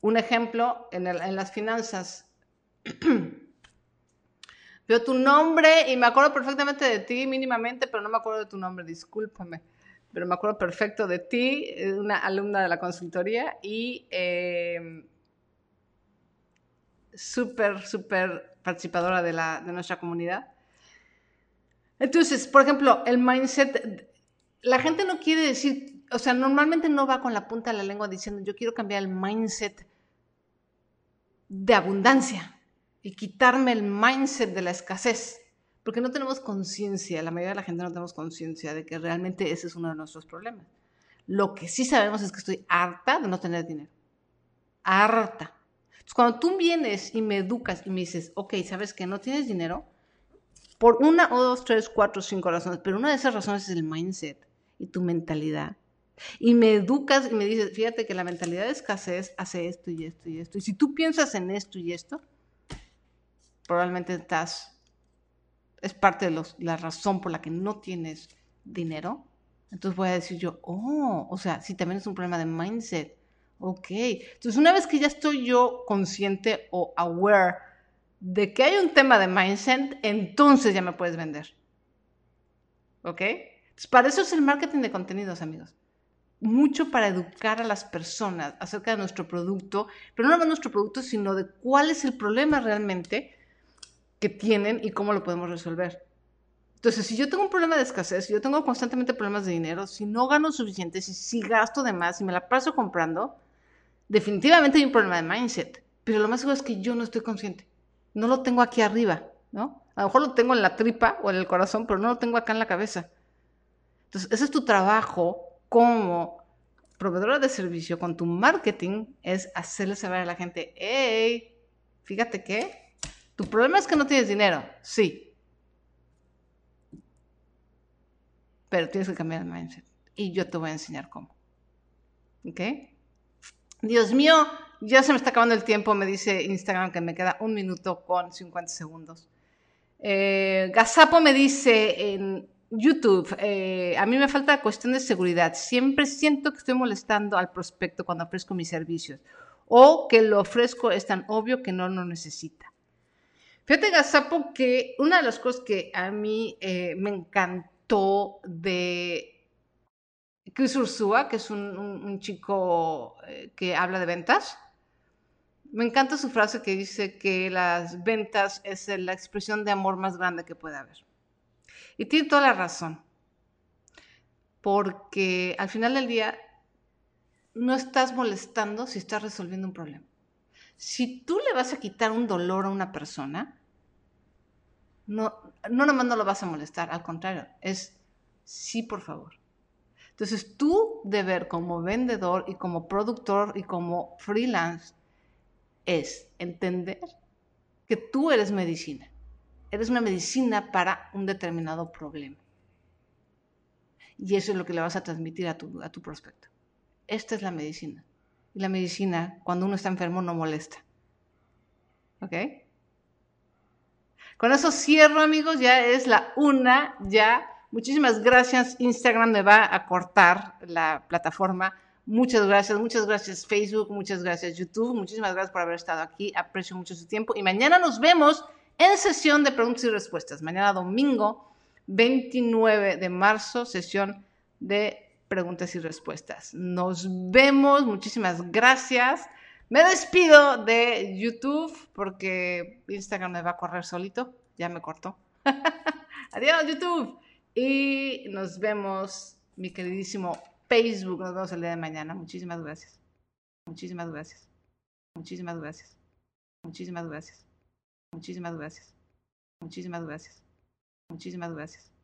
Un ejemplo, en, las finanzas. <clears throat> Veo tu nombre y me acuerdo perfectamente de ti, mínimamente, pero no me acuerdo de tu nombre, discúlpame. Pero me acuerdo perfecto de ti, una alumna de la consultoría y eh, súper, súper participadora de, la, de nuestra comunidad. Entonces, por ejemplo, el mindset, la gente no quiere decir, o sea, normalmente no va con la punta de la lengua diciendo, yo quiero cambiar el mindset de abundancia y quitarme el mindset de la escasez, porque no tenemos conciencia, la mayoría de la gente no tenemos conciencia de que realmente ese es uno de nuestros problemas. Lo que sí sabemos es que estoy harta de no tener dinero. Harta. Entonces, cuando tú vienes y me educas y me dices, ok, ¿sabes que no tienes dinero? por una o dos, tres, cuatro, cinco razones, pero una de esas razones es el mindset y tu mentalidad. Y me educas y me dices, fíjate que la mentalidad de escasez hace esto y esto y esto. Y si tú piensas en esto y esto, probablemente estás, es parte de la razón por la que no tienes dinero. Entonces voy a decir yo, oh, o sea, si también es un problema de mindset. Ok. Entonces una vez que ya estoy yo consciente o aware de que hay un tema de mindset, entonces ya me puedes vender. ¿Ok? Entonces, para eso es el marketing de contenidos, amigos. Mucho para educar a las personas acerca de nuestro producto, pero no de nuestro producto, sino de cuál es el problema realmente que tienen y cómo lo podemos resolver. Entonces, si yo tengo un problema de escasez, si yo tengo constantemente problemas de dinero, si no gano suficiente, si, si gasto de más, si me la paso comprando, definitivamente hay un problema de mindset. Pero lo más seguro es que yo no estoy consciente no lo tengo aquí arriba, ¿no? A lo mejor lo tengo en la tripa o en el corazón, pero no lo tengo acá en la cabeza. Entonces, ese es tu trabajo como proveedora de servicio con tu marketing, es hacerle saber a la gente, hey, fíjate que tu problema es que no tienes dinero, sí, pero tienes que cambiar el mindset y yo te voy a enseñar cómo. ¿Ok? Dios mío, ya se me está acabando el tiempo, me dice Instagram que me queda un minuto con 50 segundos. Eh, Gazapo me dice en YouTube, eh, a mí me falta cuestión de seguridad. Siempre siento que estoy molestando al prospecto cuando ofrezco mis servicios o que lo ofrezco es tan obvio que no lo necesita. Fíjate, Gazapo, que una de las cosas que a mí eh, me encantó de Chris Ursúa, que es un chico que habla de ventas, Me encanta su frase que dice que las ventas es la expresión de amor más grande que puede haber. Y tiene toda la razón. Porque al final del día no estás molestando si estás resolviendo un problema. Si tú le vas a quitar un dolor a una persona, no, no nomás no lo vas a molestar, al contrario, es sí, por favor. Entonces, tu deber como vendedor y como productor y como freelance es entender que tú eres medicina. Eres una medicina para un determinado problema. Y eso es lo que le vas a transmitir a tu, a tu prospecto. Esta es la medicina. Y la medicina, cuando uno está enfermo, no molesta. ¿Ok? Con eso cierro, amigos. Ya es la una, ya. Muchísimas gracias. Instagram me va a cortar la plataforma. Muchas gracias, muchas gracias Facebook, muchas gracias YouTube, muchísimas gracias por haber estado aquí. Aprecio mucho su tiempo y mañana nos vemos en sesión de preguntas y respuestas. Mañana domingo 29 de marzo, sesión de preguntas y respuestas. Nos vemos, muchísimas gracias. Me despido de YouTube porque Instagram me va a correr solito, ya me cortó. <laughs> Adiós YouTube. Y nos vemos, mi queridísimo Facebook. Nos vemos el día de mañana. Muchísimas gracias. Muchísimas gracias. Muchísimas gracias. Muchísimas gracias. Muchísimas gracias. Muchísimas gracias. Muchísimas gracias.